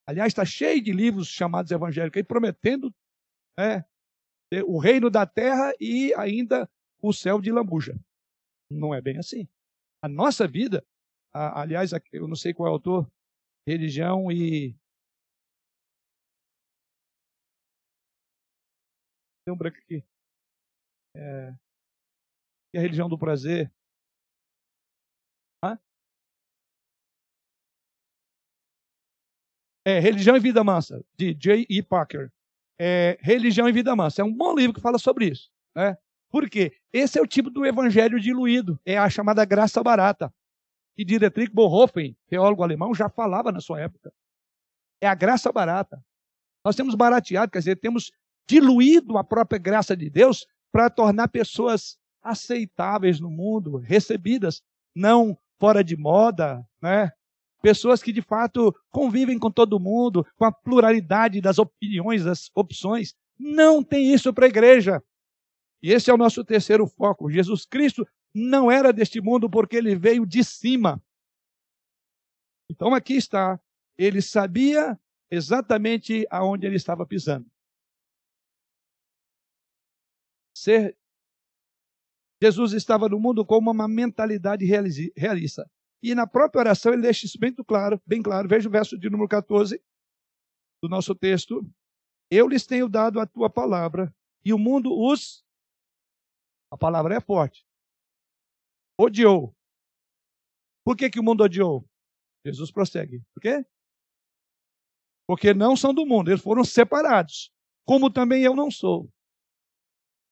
Aliás, está cheio de livros chamados evangélicos aí prometendo né, o reino da terra e ainda o céu de lambuja. Não é bem assim. A nossa vida, a, aliás, eu não sei qual é o autor, religião e. Tem um branco aqui. É, e a religião do prazer. É, Religião e Vida Mansa, de J.E. Parker. É, Religião e Vida Mansa. É um bom livro que fala sobre isso. Né? Por quê? Esse é o tipo do evangelho diluído. É a chamada graça barata. E Dietrich Bonhoeffer, teólogo alemão, já falava na sua época. É a graça barata. Nós temos barateado, quer dizer, temos diluído a própria graça de Deus para tornar pessoas aceitáveis no mundo, recebidas, não fora de moda, né? Pessoas que de fato convivem com todo mundo, com a pluralidade das opiniões, das opções. Não tem isso para a igreja. E esse é o nosso terceiro foco. Jesus Cristo não era deste mundo porque ele veio de cima. Então aqui está. Ele sabia exatamente aonde ele estava pisando. Ser Jesus estava no mundo com uma mentalidade realista. E na própria oração ele deixa isso bem claro, bem claro. Veja o verso de número 14 do nosso texto. Eu lhes tenho dado a tua palavra e o mundo os a palavra é forte. Odiou. Por que, que o mundo odiou? Jesus prossegue. Por quê? Porque não são do mundo, eles foram separados. Como também eu não sou.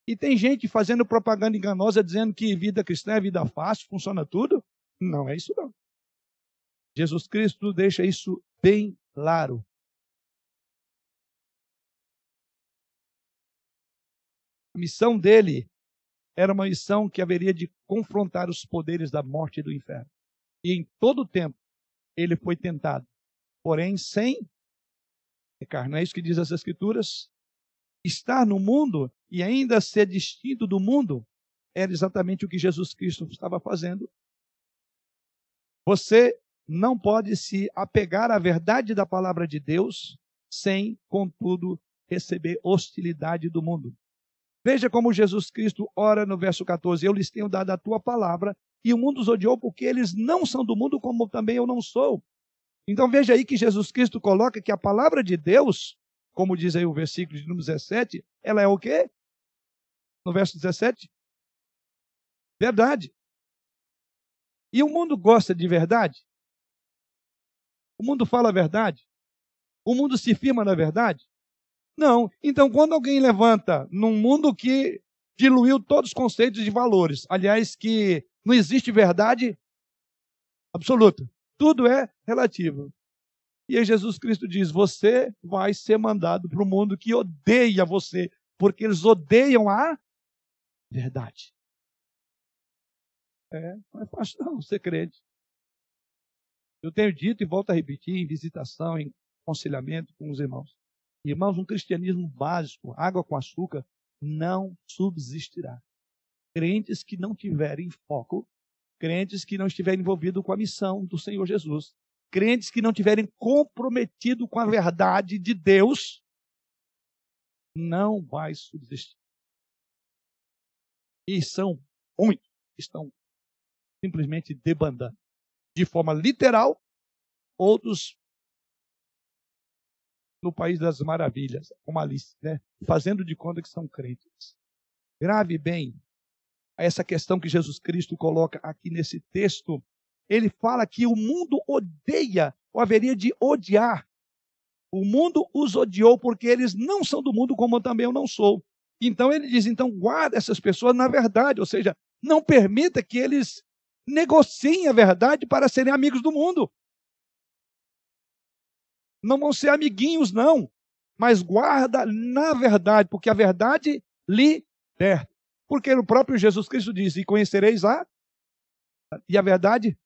E tem gente fazendo propaganda enganosa dizendo que vida cristã é vida fácil, funciona tudo. Não é isso não. Jesus Cristo deixa isso bem claro. A missão dele era uma missão que haveria de confrontar os poderes da morte e do inferno. E em todo o tempo ele foi tentado, porém sem pecar. Não é isso que diz as Escrituras? Estar no mundo e ainda ser distinto do mundo era exatamente o que Jesus Cristo estava fazendo você não pode se apegar à verdade da palavra de Deus sem, contudo, receber hostilidade do mundo. Veja como Jesus Cristo ora no verso 14: Eu lhes tenho dado a tua palavra e o mundo os odiou porque eles não são do mundo, como também eu não sou. Então veja aí que Jesus Cristo coloca que a palavra de Deus, como diz aí o versículo de número 17, ela é o quê? No verso 17? Verdade. E o mundo gosta de verdade? O mundo fala a verdade? O mundo se firma na verdade? Não. Então, quando alguém levanta num mundo que diluiu todos os conceitos de valores, aliás, que não existe verdade absoluta, tudo é relativo. E aí Jesus Cristo diz: Você vai ser mandado para o mundo que odeia você, porque eles odeiam a verdade. É, não é fácil não ser crente. Eu tenho dito e volto a repetir em visitação, em aconselhamento com os irmãos. Irmãos, um cristianismo básico, água com açúcar, não subsistirá. Crentes que não tiverem foco, crentes que não estiverem envolvidos com a missão do Senhor Jesus, crentes que não tiverem comprometido com a verdade de Deus, não vai subsistir. E são muitos estão simplesmente debandando. De forma literal, outros no País das Maravilhas, como Alice, né? fazendo de conta que são crentes. Grave bem essa questão que Jesus Cristo coloca aqui nesse texto. Ele fala que o mundo odeia, ou haveria de odiar. O mundo os odiou porque eles não são do mundo, como também eu não sou. Então ele diz: então guarda essas pessoas na verdade, ou seja, não permita que eles negociem a verdade para serem amigos do mundo. Não vão ser amiguinhos, não. Mas guarda na verdade, porque a verdade liberta. Porque o próprio Jesus Cristo diz: E conhecereis a. E a verdade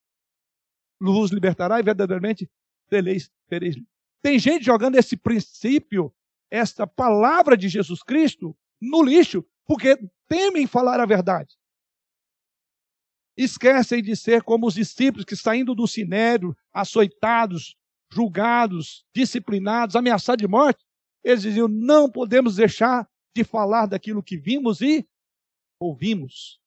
vos libertará, e verdadeiramente tereis. tereis. Tem gente jogando esse princípio, esta palavra de Jesus Cristo, no lixo, porque temem falar a verdade. Esquecem de ser como os discípulos que, saindo do sinédrio, açoitados, julgados, disciplinados, ameaçados de morte, eles diziam: não podemos deixar de falar daquilo que vimos e ouvimos.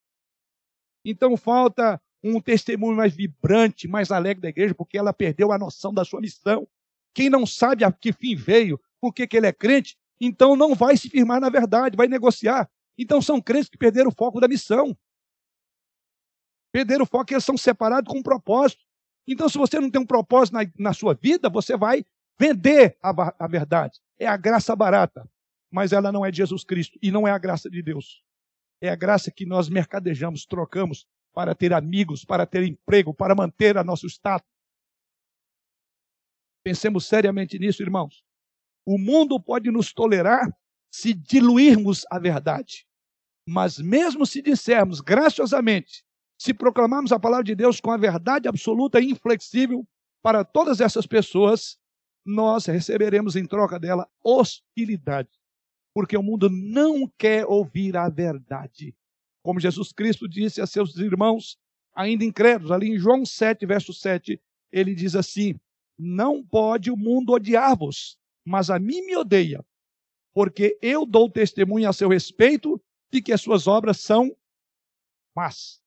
Então falta um testemunho mais vibrante, mais alegre da igreja, porque ela perdeu a noção da sua missão. Quem não sabe a que fim veio, por que, ele é crente, então não vai se firmar na verdade, vai negociar. Então são crentes que perderam o foco da missão. Perderam o foco eles são separados com um propósito. Então, se você não tem um propósito na, na sua vida, você vai vender a, a verdade. É a graça barata, mas ela não é de Jesus Cristo e não é a graça de Deus. É a graça que nós mercadejamos, trocamos para ter amigos, para ter emprego, para manter a nosso status. Pensemos seriamente nisso, irmãos. O mundo pode nos tolerar se diluirmos a verdade. Mas mesmo se dissermos graciosamente, se proclamarmos a palavra de Deus com a verdade absoluta e inflexível para todas essas pessoas, nós receberemos em troca dela hostilidade. Porque o mundo não quer ouvir a verdade. Como Jesus Cristo disse a seus irmãos, ainda incrédulos, ali em João 7, verso 7, ele diz assim: Não pode o mundo odiar-vos, mas a mim me odeia, porque eu dou testemunho a seu respeito de que as suas obras são más.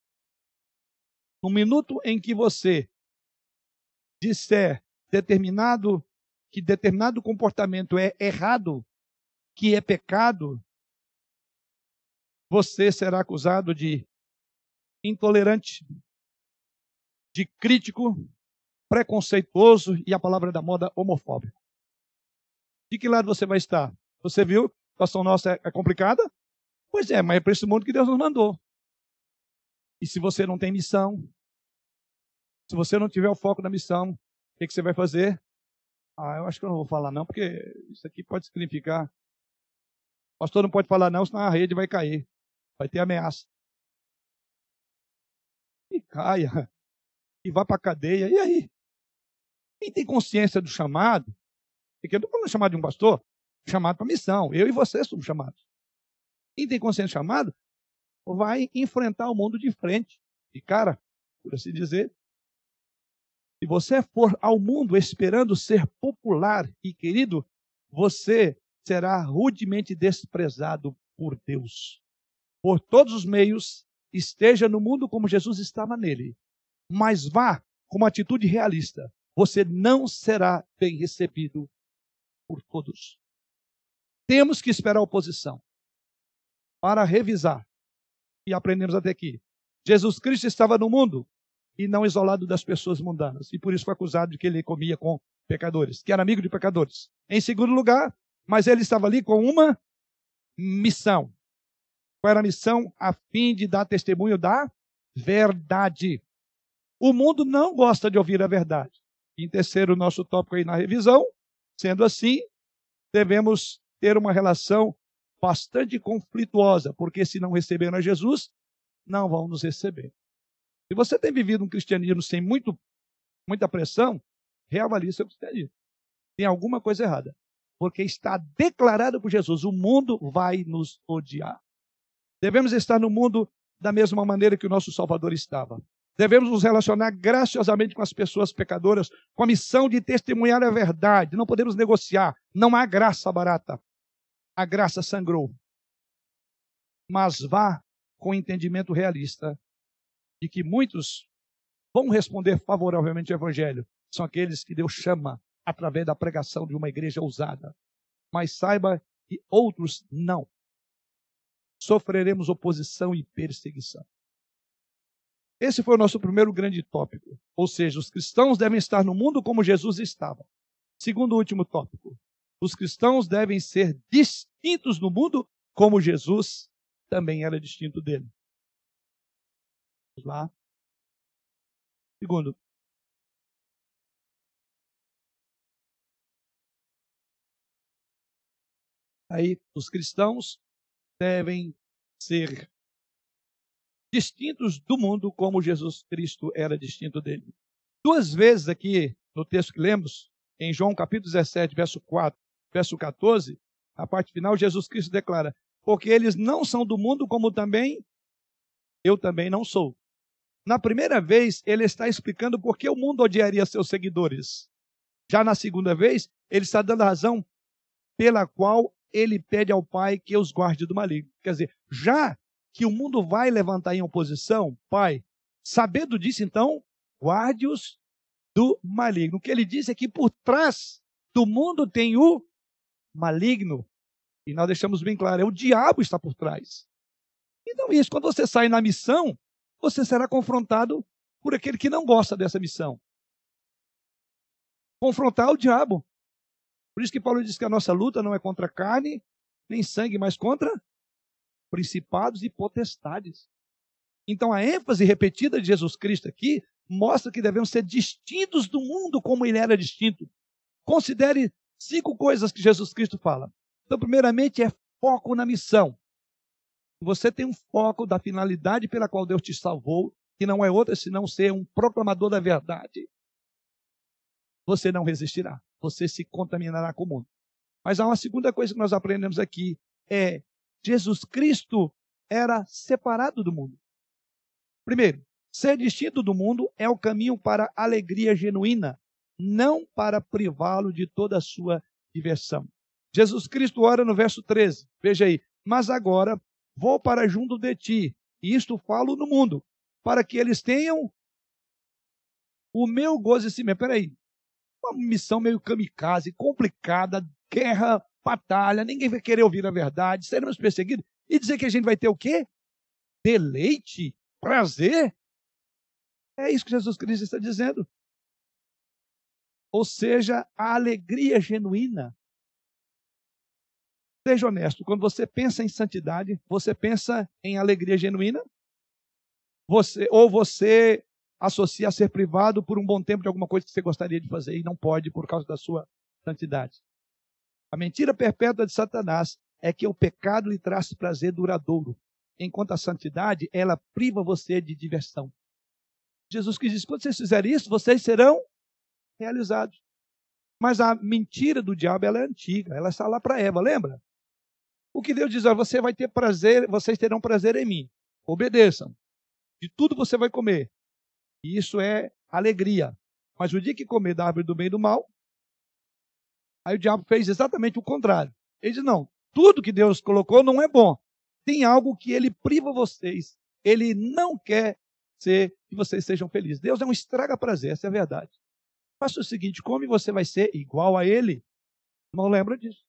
No minuto em que você disser determinado que determinado comportamento é errado, que é pecado, você será acusado de intolerante, de crítico, preconceituoso e a palavra da moda homofóbico. De que lado você vai estar? Você viu? A situação nossa é, é complicada? Pois é, mas é para esse mundo que Deus nos mandou. E se você não tem missão, se você não tiver o foco da missão, o que, que você vai fazer? Ah, eu acho que eu não vou falar não, porque isso aqui pode significar. O pastor não pode falar não, senão a rede vai cair. Vai ter ameaça. E caia. E vá para a cadeia. E aí? Quem tem consciência do chamado, porque eu não estou falando chamado de um pastor, chamado para missão. Eu e você somos chamados. Quem tem consciência do chamado, vai enfrentar o mundo de frente, de cara, por assim dizer. Se você for ao mundo esperando ser popular e querido, você será rudemente desprezado por Deus. Por todos os meios, esteja no mundo como Jesus estava nele, mas vá com uma atitude realista. Você não será bem recebido por todos. Temos que esperar a oposição para revisar. E aprendemos até aqui. Jesus Cristo estava no mundo e não isolado das pessoas mundanas. E por isso foi acusado de que ele comia com pecadores, que era amigo de pecadores. Em segundo lugar, mas ele estava ali com uma missão. Qual era a missão? A fim de dar testemunho da verdade. O mundo não gosta de ouvir a verdade. Em terceiro, nosso tópico aí na revisão, sendo assim, devemos ter uma relação bastante conflituosa, porque se não receberam a Jesus, não vão nos receber. Se você tem vivido um cristianismo sem muito, muita pressão, reavalie seu cristianismo. Tem alguma coisa errada. Porque está declarado por Jesus: o mundo vai nos odiar. Devemos estar no mundo da mesma maneira que o nosso Salvador estava. Devemos nos relacionar graciosamente com as pessoas pecadoras, com a missão de testemunhar a verdade. Não podemos negociar. Não há graça barata. A graça sangrou. Mas vá com entendimento realista de que muitos vão responder favoravelmente ao Evangelho. São aqueles que Deus chama através da pregação de uma igreja ousada. Mas saiba que outros não. Sofreremos oposição e perseguição. Esse foi o nosso primeiro grande tópico. Ou seja, os cristãos devem estar no mundo como Jesus estava. Segundo último tópico. Os cristãos devem ser distintos no mundo como Jesus também era distinto dele. Vamos lá. Segundo. Aí, os cristãos devem ser distintos do mundo como Jesus Cristo era distinto dele. Duas vezes aqui no texto que lemos, em João capítulo 17, verso 4, verso 14, a parte final, Jesus Cristo declara: Porque eles não são do mundo, como também eu também não sou. Na primeira vez, ele está explicando por que o mundo odiaria seus seguidores. Já na segunda vez, ele está dando a razão pela qual ele pede ao Pai que os guarde do maligno. Quer dizer, já que o mundo vai levantar em oposição, Pai, sabendo disso, então, guarde-os do maligno. O que ele diz é que por trás do mundo tem o maligno. E nós deixamos bem claro, é o diabo está por trás. Então, isso, quando você sai na missão, você será confrontado por aquele que não gosta dessa missão. Confrontar o diabo. Por isso que Paulo diz que a nossa luta não é contra carne, nem sangue, mas contra principados e potestades. Então a ênfase repetida de Jesus Cristo aqui mostra que devemos ser distintos do mundo como ele era distinto. Considere cinco coisas que Jesus Cristo fala. Então, primeiramente, é foco na missão. Você tem um foco da finalidade pela qual Deus te salvou, que não é outra senão ser um proclamador da verdade. Você não resistirá, você se contaminará com o mundo. Mas há uma segunda coisa que nós aprendemos aqui: é Jesus Cristo era separado do mundo. Primeiro, ser distinto do mundo é o caminho para a alegria genuína, não para privá-lo de toda a sua diversão. Jesus Cristo ora no verso 13, veja aí, mas agora vou para junto de ti, e isto falo no mundo, para que eles tenham o meu gozo em si mesmo. Peraí, uma missão meio kamikaze, complicada, guerra, batalha, ninguém vai querer ouvir a verdade, seremos perseguidos, e dizer que a gente vai ter o quê? Deleite? Prazer? É isso que Jesus Cristo está dizendo. Ou seja, a alegria genuína Seja honesto, quando você pensa em santidade, você pensa em alegria genuína? Você, ou você associa a ser privado por um bom tempo de alguma coisa que você gostaria de fazer e não pode por causa da sua santidade. A mentira perpétua de Satanás é que o pecado lhe traz prazer duradouro, enquanto a santidade, ela priva você de diversão. Jesus que diz: quando vocês fizerem isso, vocês serão realizados. Mas a mentira do diabo ela é antiga, ela está lá para Eva, lembra? O que Deus diz, ó, você vai ter prazer, vocês terão prazer em mim. Obedeçam. De tudo você vai comer. E isso é alegria. Mas o dia que comer da árvore do bem e do mal, aí o diabo fez exatamente o contrário. Ele diz: não, tudo que Deus colocou não é bom. Tem algo que ele priva vocês. Ele não quer ser que vocês sejam felizes. Deus é um estraga prazer, essa é a verdade. Faça o seguinte: come você vai ser igual a ele. Não lembra disso.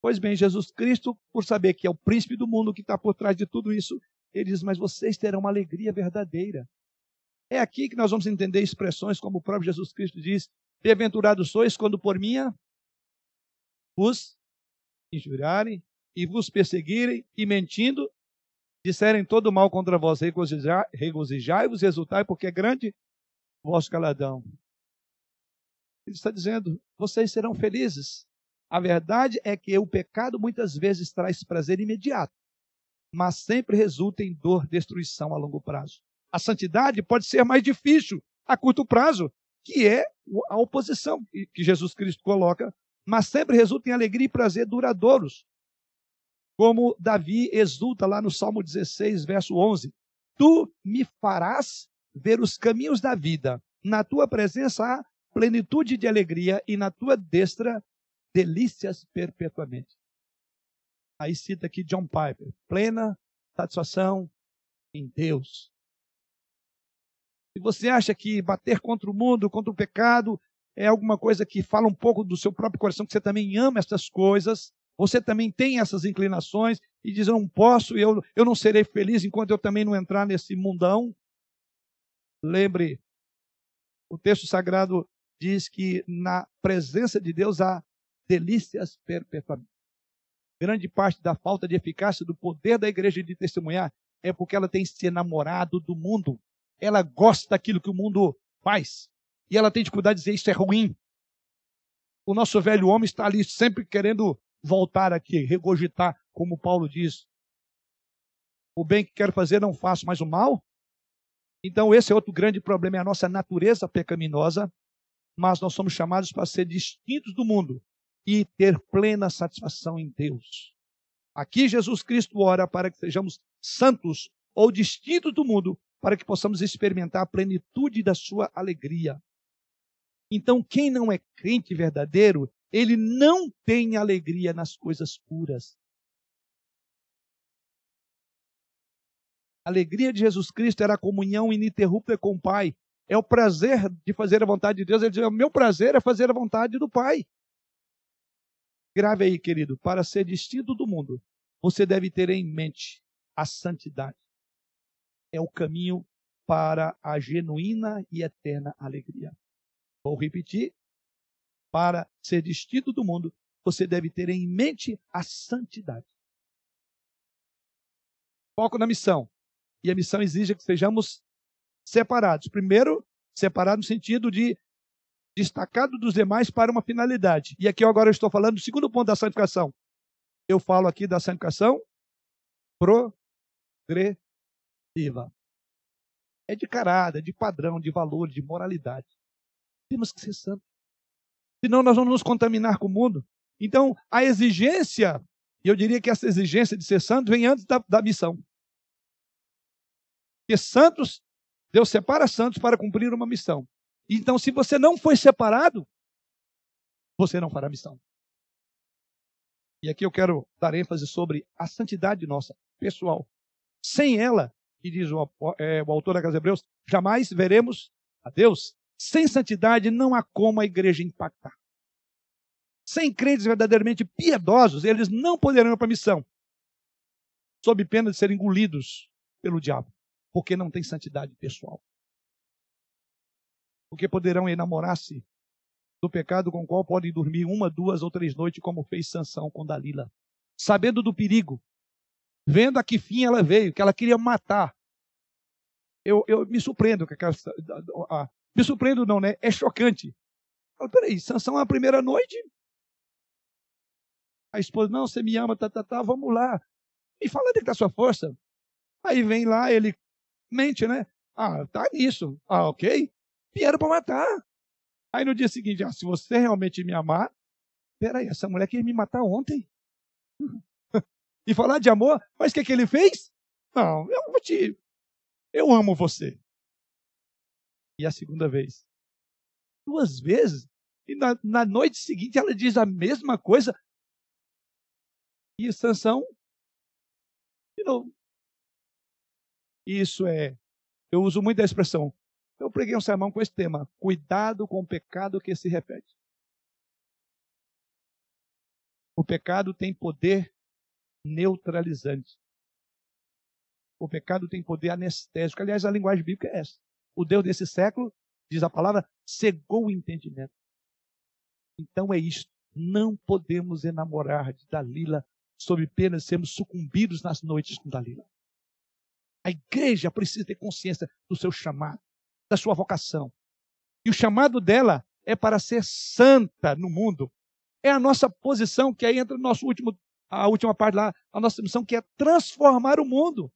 Pois bem, Jesus Cristo, por saber que é o príncipe do mundo que está por trás de tudo isso, ele diz: Mas vocês terão uma alegria verdadeira. É aqui que nós vamos entender expressões como o próprio Jesus Cristo diz: Bem-aventurados sois quando por minha vos injuriarem e vos perseguirem e mentindo, disserem todo mal contra vós, regozijai-vos, exultai, porque é grande vosso galadão. Ele está dizendo: vocês serão felizes a verdade é que o pecado muitas vezes traz prazer imediato, mas sempre resulta em dor, destruição a longo prazo. A santidade pode ser mais difícil a curto prazo, que é a oposição que Jesus Cristo coloca, mas sempre resulta em alegria e prazer duradouros. Como Davi exulta lá no Salmo 16, verso 11: Tu me farás ver os caminhos da vida. Na tua presença há plenitude de alegria e na tua destra delícias perpetuamente. Aí cita aqui John Piper, plena satisfação em Deus. Se você acha que bater contra o mundo, contra o pecado, é alguma coisa que fala um pouco do seu próprio coração, que você também ama essas coisas, você também tem essas inclinações e diz: Eu não posso, eu, eu não serei feliz enquanto eu também não entrar nesse mundão. Lembre, o texto sagrado diz que na presença de Deus há delícias perpetuamente. Grande parte da falta de eficácia do poder da igreja de testemunhar é porque ela tem se enamorado do mundo. Ela gosta daquilo que o mundo faz. E ela tem dificuldade de dizer isso é ruim. O nosso velho homem está ali sempre querendo voltar aqui, regurgitar, como Paulo diz. O bem que quero fazer não faço, mas o mal. Então, esse é outro grande problema, é a nossa natureza pecaminosa, mas nós somos chamados para ser distintos do mundo, e ter plena satisfação em Deus. Aqui Jesus Cristo ora para que sejamos santos ou distintos do mundo, para que possamos experimentar a plenitude da sua alegria. Então, quem não é crente verdadeiro, ele não tem alegria nas coisas puras. A alegria de Jesus Cristo era a comunhão ininterrupta com o Pai. É o prazer de fazer a vontade de Deus. Ele diz: O meu prazer é fazer a vontade do Pai. Grave aí, querido, para ser distinto do mundo, você deve ter em mente a santidade. É o caminho para a genuína e eterna alegria. Vou repetir. Para ser distinto do mundo, você deve ter em mente a santidade. Foco na missão. E a missão exige que sejamos separados. Primeiro, separado no sentido de destacado dos demais para uma finalidade. E aqui eu agora estou falando do segundo ponto da santificação. Eu falo aqui da santificação progressiva. É de caráter, de padrão, de valor, de moralidade. Temos que ser santos. Senão nós vamos nos contaminar com o mundo. Então, a exigência, e eu diria que essa exigência de ser santo vem antes da, da missão. Porque santos, Deus separa santos para cumprir uma missão. Então, se você não foi separado, você não fará missão. E aqui eu quero dar ênfase sobre a santidade nossa, pessoal. Sem ela, que diz o, é, o autor da Casa Hebreus, jamais veremos a Deus. Sem santidade não há como a igreja impactar. Sem crentes verdadeiramente piedosos, eles não poderão ir para a missão, sob pena de serem engolidos pelo diabo, porque não tem santidade pessoal porque poderão enamorar-se do pecado com o qual podem dormir uma, duas ou três noites, como fez Sansão com Dalila. Sabendo do perigo, vendo a que fim ela veio, que ela queria matar. Eu, eu me surpreendo com aquela. Ah, me surpreendo, não, né? É chocante. Falo, peraí, Sansão é a primeira noite? A esposa, não, você me ama, tá, tá, tá, vamos lá. Me fala onde está a sua força. Aí vem lá, ele mente, né? Ah, tá nisso. Ah, ok vieram para matar. Aí no dia seguinte, ah, se você realmente me amar, peraí, essa mulher queria me matar ontem. e falar de amor, mas o que, que ele fez? Não, eu vou te. Eu amo você. E a segunda vez. Duas vezes. E na, na noite seguinte ela diz a mesma coisa. E Sansão, de novo. Isso é. Eu uso muito a expressão eu preguei um sermão com esse tema: cuidado com o pecado que se repete. O pecado tem poder neutralizante. O pecado tem poder anestésico. Aliás, a linguagem bíblica é essa. O Deus desse século, diz a palavra, cegou o entendimento. Então é isto. Não podemos enamorar de Dalila sob pena de sermos sucumbidos nas noites com Dalila. A igreja precisa ter consciência do seu chamado da sua vocação. E o chamado dela é para ser santa no mundo. É a nossa posição, que aí entra no nosso último, a última parte lá, a nossa missão, que é transformar o mundo.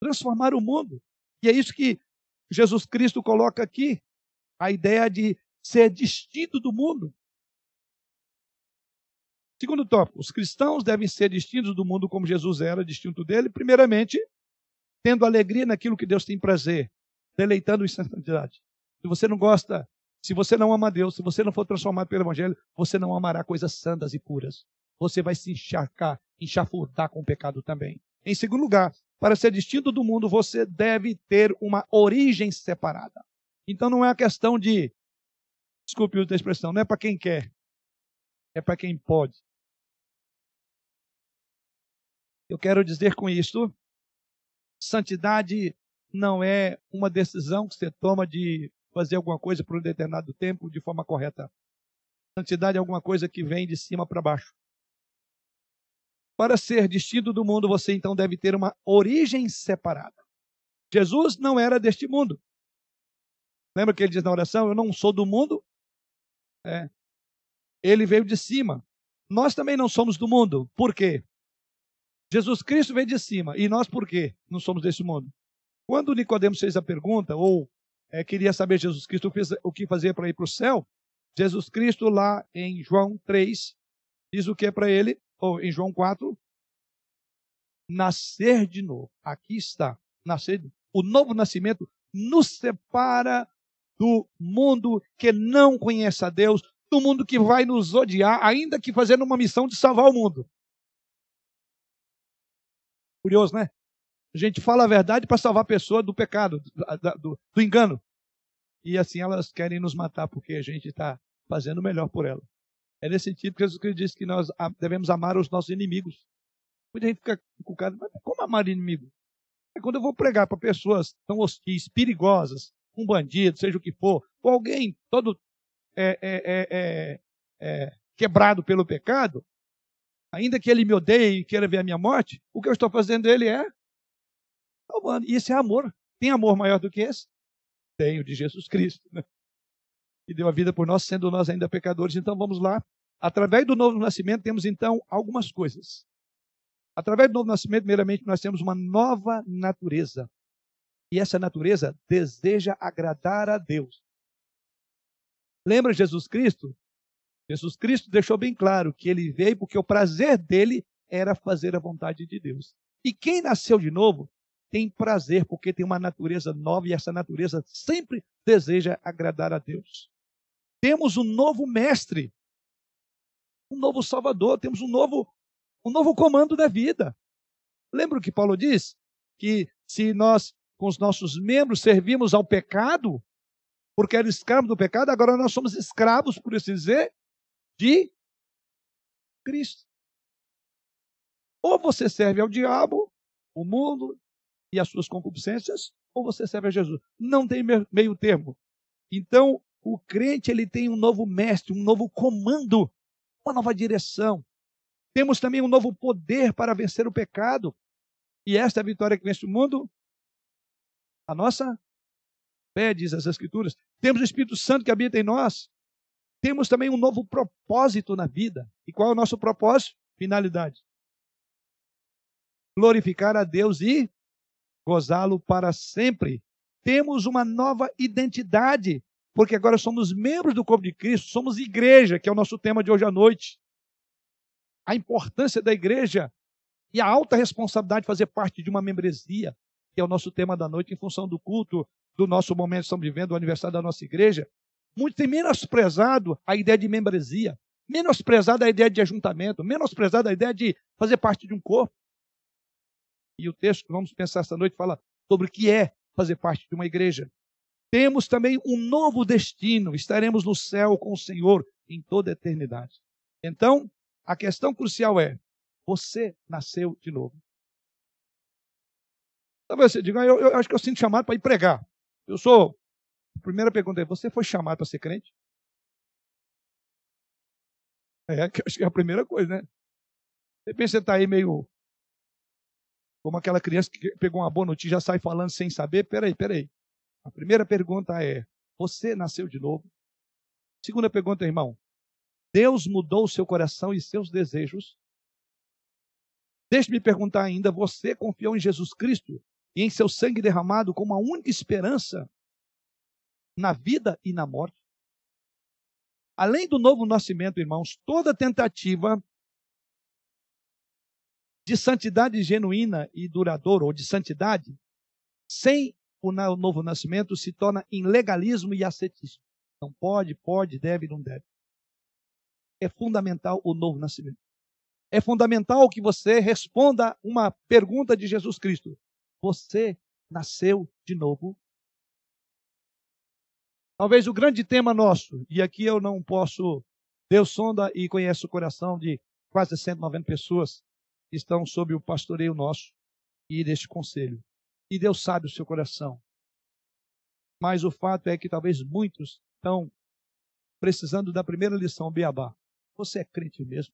Transformar o mundo. E é isso que Jesus Cristo coloca aqui, a ideia de ser distinto do mundo. Segundo tópico, os cristãos devem ser distintos do mundo como Jesus era distinto dele, primeiramente, tendo alegria naquilo que Deus tem prazer deleitando em santidade. Se você não gosta, se você não ama Deus, se você não for transformado pelo Evangelho, você não amará coisas santas e puras. Você vai se encharcar, enxafurdar com o pecado também. Em segundo lugar, para ser distinto do mundo, você deve ter uma origem separada. Então não é a questão de, desculpe a expressão, não é para quem quer, é para quem pode. Eu quero dizer com isto, santidade não é uma decisão que você toma de fazer alguma coisa por um determinado tempo de forma correta. Santidade é alguma coisa que vem de cima para baixo. Para ser distinto do mundo, você então deve ter uma origem separada. Jesus não era deste mundo. Lembra que ele diz na oração: Eu não sou do mundo? É. Ele veio de cima. Nós também não somos do mundo. Por quê? Jesus Cristo veio de cima. E nós por quê? Não somos deste mundo. Quando Nicodemos fez a pergunta, ou é, queria saber Jesus Cristo o que fazer para ir para o céu, Jesus Cristo lá em João 3 diz o que é para ele, ou em João 4, nascer de novo. Aqui está, nascer, O novo nascimento nos separa do mundo que não conhece a Deus, do mundo que vai nos odiar, ainda que fazendo uma missão de salvar o mundo. Curioso, né? A gente fala a verdade para salvar a pessoa do pecado, do, do, do, engano. E assim elas querem nos matar porque a gente está fazendo o melhor por ela. É nesse sentido que Jesus Cristo disse que nós devemos amar os nossos inimigos. Muita gente fica encucada, mas como amar inimigo? É quando eu vou pregar para pessoas tão hostis, perigosas, um bandido, seja o que for, ou alguém todo é, é, é, quebrado pelo pecado, ainda que ele me odeie e queira ver a minha morte, o que eu estou fazendo ele é salvando. E esse é amor. Tem amor maior do que esse? Tenho, de Jesus Cristo. Né? Que deu a vida por nós, sendo nós ainda pecadores. Então vamos lá. Através do novo nascimento, temos então algumas coisas. Através do novo nascimento, primeiramente, nós temos uma nova natureza. E essa natureza deseja agradar a Deus. Lembra Jesus Cristo? Jesus Cristo deixou bem claro que ele veio porque o prazer dele era fazer a vontade de Deus. E quem nasceu de novo tem prazer porque tem uma natureza nova e essa natureza sempre deseja agradar a Deus. Temos um novo mestre, um novo salvador, temos um novo um novo comando da vida. Lembra o que Paulo diz? Que se nós com os nossos membros servimos ao pecado, porque era escravo do pecado, agora nós somos escravos, por assim dizer, de Cristo. Ou você serve ao diabo, o mundo e as suas concupiscências, ou você serve a Jesus. Não tem meio termo. Então, o crente ele tem um novo mestre, um novo comando, uma nova direção. Temos também um novo poder para vencer o pecado. E esta é a vitória que vence o mundo, a nossa fé, diz as Escrituras. Temos o Espírito Santo que habita em nós. Temos também um novo propósito na vida. E qual é o nosso propósito? Finalidade. Glorificar a Deus e gozá-lo para sempre. Temos uma nova identidade, porque agora somos membros do corpo de Cristo, somos igreja, que é o nosso tema de hoje à noite. A importância da igreja e a alta responsabilidade de fazer parte de uma membresia que é o nosso tema da noite, em função do culto do nosso momento que estamos vivendo, o aniversário da nossa igreja, muitos têm menosprezado a ideia de membresia, menosprezado a ideia de ajuntamento, menosprezado a ideia de fazer parte de um corpo. E o texto que vamos pensar esta noite fala sobre o que é fazer parte de uma igreja. Temos também um novo destino, estaremos no céu com o Senhor em toda a eternidade. Então, a questão crucial é: você nasceu de novo. Talvez você diga, eu, eu acho que eu sinto chamado para ir pregar. Eu sou. A primeira pergunta é: você foi chamado para ser crente? É, acho que é a primeira coisa, né? De repente você está aí meio. Como aquela criança que pegou uma boa notícia e já sai falando sem saber. Peraí, peraí. A primeira pergunta é: você nasceu de novo? Segunda pergunta, irmão: Deus mudou o seu coração e seus desejos? Deixe-me perguntar ainda: você confiou em Jesus Cristo e em seu sangue derramado como a única esperança na vida e na morte. Além do novo nascimento, irmãos, toda tentativa de santidade genuína e duradoura, ou de santidade, sem o novo nascimento, se torna em legalismo e ascetismo. Não pode, pode, deve, não deve. É fundamental o novo nascimento. É fundamental que você responda uma pergunta de Jesus Cristo: você nasceu de novo. Talvez o grande tema nosso, e aqui eu não posso, Deus sonda e conhece o coração de quase 190 pessoas que estão sob o pastoreio nosso e deste conselho. E Deus sabe o seu coração. Mas o fato é que talvez muitos estão precisando da primeira lição, Beabá. Você é crente mesmo?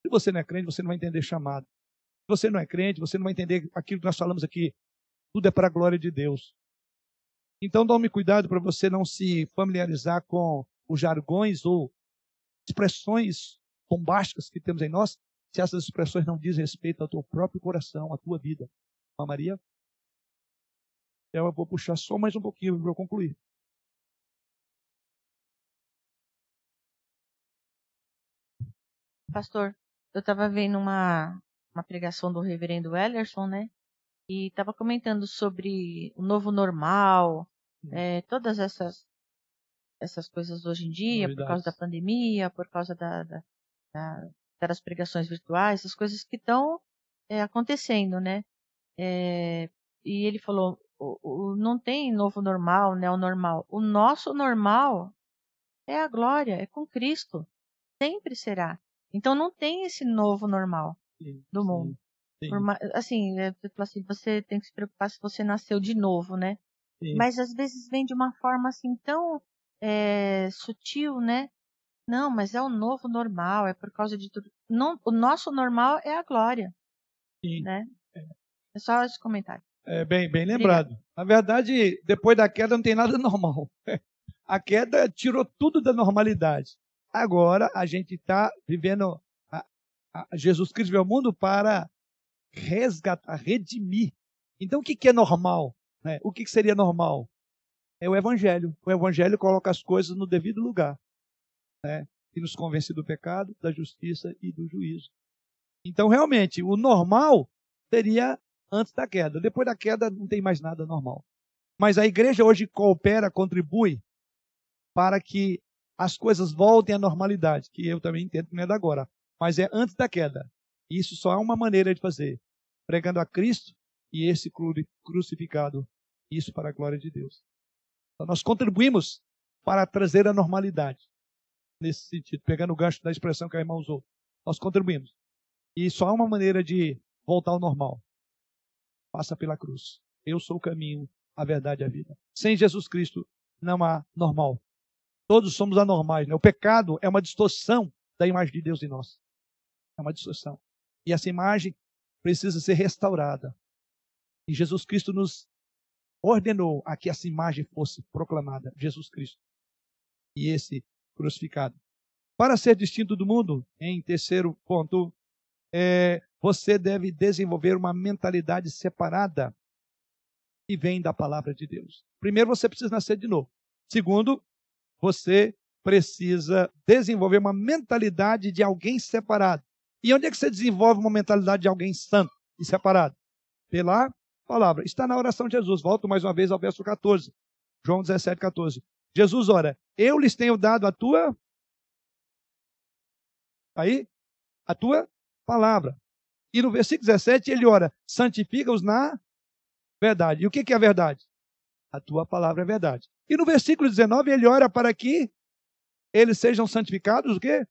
Se você não é crente, você não vai entender chamado você não é crente, você não vai entender aquilo que nós falamos aqui. Tudo é para a glória de Deus. Então, tome cuidado para você não se familiarizar com os jargões ou expressões bombásticas que temos em nós, se essas expressões não dizem respeito ao teu próprio coração, à tua vida. Maria? Eu vou puxar só mais um pouquinho para eu concluir. Pastor, eu estava vendo uma, uma pregação do reverendo Ellerson, né? E estava comentando sobre o novo normal, é, todas essas essas coisas hoje em dia, Novidades. por causa da pandemia, por causa da, da, da, das pregações virtuais, essas coisas que estão é, acontecendo, né? É, e ele falou, o, o, não tem novo normal, né? O normal. O nosso normal é a glória, é com Cristo. Sempre será. Então não tem esse novo normal sim, do mundo. Sim, sim. assim, é, assim, você tem que se preocupar se você nasceu de novo, né? Mas às vezes vem de uma forma assim tão é, sutil, né? Não, mas é o novo normal, é por causa de tudo. Não, o nosso normal é a glória. Sim. Né? É. é só esse comentário. É bem, bem lembrado. Na verdade, depois da queda não tem nada normal. A queda tirou tudo da normalidade. Agora a gente está vivendo. A, a, Jesus Cristo veio ao mundo para resgatar, redimir. Então o que, que é normal? Né? O que, que seria normal? É o Evangelho. O Evangelho coloca as coisas no devido lugar. Né? E nos convence do pecado, da justiça e do juízo. Então, realmente, o normal seria antes da queda. Depois da queda, não tem mais nada normal. Mas a igreja hoje coopera, contribui para que as coisas voltem à normalidade, que eu também entendo que não é da agora, mas é antes da queda. Isso só há uma maneira de fazer: pregando a Cristo e esse crucificado. Isso para a glória de Deus. Então, nós contribuímos para trazer a normalidade. Nesse sentido, pegando o gancho da expressão que a irmã usou. Nós contribuímos. E só há uma maneira de voltar ao normal. Passa pela cruz. Eu sou o caminho, a verdade e a vida. Sem Jesus Cristo não há normal. Todos somos anormais. Né? O pecado é uma distorção da imagem de Deus em nós. É uma distorção. E essa imagem precisa ser restaurada. E Jesus Cristo nos ordenou a que essa imagem fosse proclamada, Jesus Cristo. E esse crucificado. Para ser distinto do mundo, em terceiro ponto, é, você deve desenvolver uma mentalidade separada que vem da palavra de Deus. Primeiro, você precisa nascer de novo. Segundo, você precisa desenvolver uma mentalidade de alguém separado. E onde é que você desenvolve uma mentalidade de alguém santo e separado? Pela palavra. Está na oração de Jesus. Volto mais uma vez ao verso 14. João 17, 14. Jesus ora: Eu lhes tenho dado a tua. Aí? A tua palavra. E no versículo 17 ele ora: Santifica-os na verdade. E o que é a verdade? A tua palavra é verdade. E no versículo 19 ele ora para que eles sejam santificados, o quê?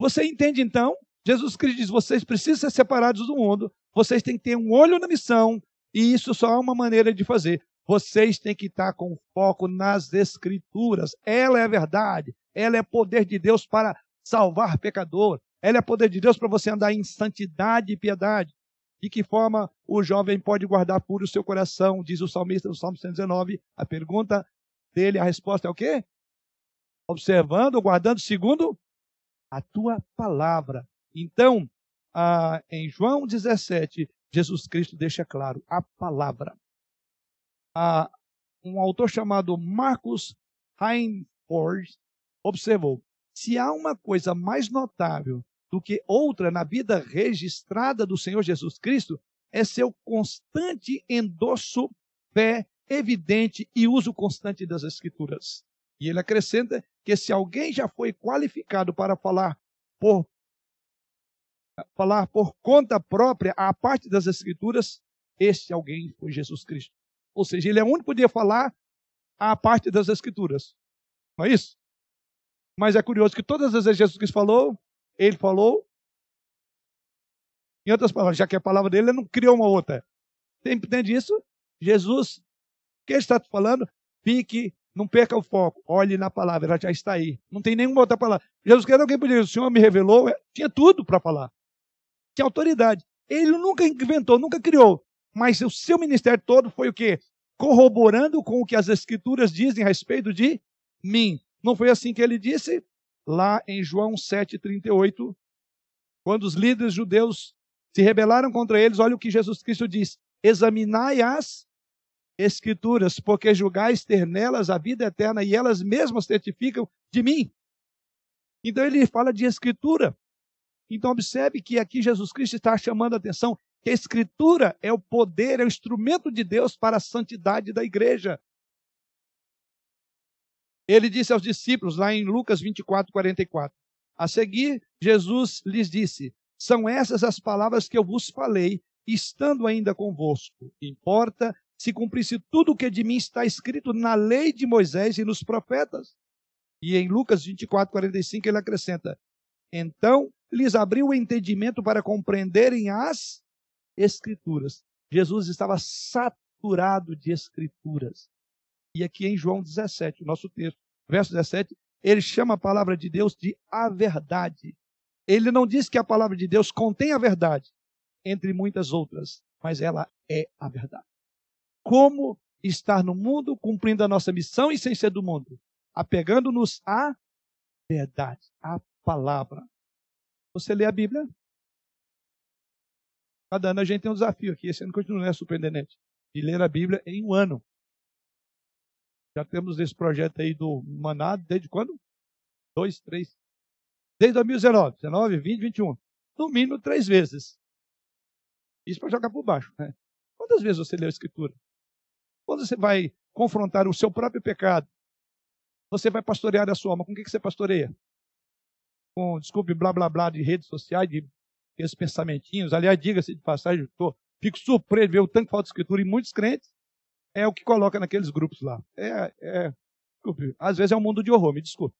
Você entende então? Jesus Cristo diz: vocês precisam ser separados do mundo, vocês têm que ter um olho na missão, e isso só há uma maneira de fazer. Vocês têm que estar com foco nas Escrituras. Ela é a verdade. Ela é poder de Deus para salvar pecador. Ela é poder de Deus para você andar em santidade e piedade. De que forma o jovem pode guardar puro o seu coração, diz o salmista no Salmo 119. A pergunta dele, a resposta é o quê? Observando, guardando segundo a tua palavra. Então, ah, em João 17, Jesus Cristo deixa claro a palavra. Ah, um autor chamado Marcus Heinford observou: se há uma coisa mais notável do que outra na vida registrada do Senhor Jesus Cristo, é seu constante endosso, fé evidente e uso constante das Escrituras. E ele acrescenta que se alguém já foi qualificado para falar por falar por conta própria a parte das Escrituras, este alguém foi Jesus Cristo. Ou seja, ele é o único que podia falar a parte das Escrituras. Não é isso? Mas é curioso que todas as vezes Jesus Cristo falou, ele falou. Em outras palavras, já que a palavra dele, ele não criou uma outra. Entende isso? Jesus, o que ele está falando? Fique, não perca o foco. Olhe na palavra, ela já está aí. Não tem nenhuma outra palavra. Jesus quer alguém podia, o Senhor me revelou, é, tinha tudo para falar tinha autoridade. Ele nunca inventou, nunca criou. Mas o seu ministério todo foi o quê? Corroborando com o que as escrituras dizem a respeito de mim. Não foi assim que ele disse? Lá em João 7,38, quando os líderes judeus se rebelaram contra eles, olha o que Jesus Cristo diz: examinai as escrituras, porque julgais ter nelas a vida eterna e elas mesmas certificam de mim. Então ele fala de escritura. Então observe que aqui Jesus Cristo está chamando a atenção. que a Escritura é o poder, é o instrumento de Deus para a santidade da igreja. Ele disse aos discípulos, lá em Lucas 24, 44. A seguir, Jesus lhes disse: São essas as palavras que eu vos falei, estando ainda convosco. Importa se cumprisse tudo o que de mim está escrito na lei de Moisés e nos profetas. E em Lucas 24, 45, ele acrescenta: Então lhes abriu o entendimento para compreenderem as Escrituras. Jesus estava saturado de Escrituras. E aqui em João 17, nosso texto, verso 17, ele chama a palavra de Deus de a verdade. Ele não diz que a palavra de Deus contém a verdade, entre muitas outras, mas ela é a verdade. Como estar no mundo cumprindo a nossa missão e sem ser do mundo? Apegando-nos à verdade, à palavra. Você lê a Bíblia? Cada ano a gente tem um desafio aqui. Esse ano continua, né, superintendente? De ler a Bíblia em um ano. Já temos esse projeto aí do Manado desde quando? Dois, três. Desde 2019. 19, 20, 21. No mínimo três vezes. Isso para jogar por baixo. Né? Quantas vezes você leu a Escritura? Quando você vai confrontar o seu próprio pecado, você vai pastorear a sua alma. Com o que você pastoreia? Com, desculpe, blá blá blá de redes sociais, de esses pensamentinhos. Aliás, diga-se de passagem, tô, fico surpreso de ver o tanto de falta de escritura em muitos crentes é o que coloca naqueles grupos lá. É, é, desculpe, às vezes é um mundo de horror, me desculpe.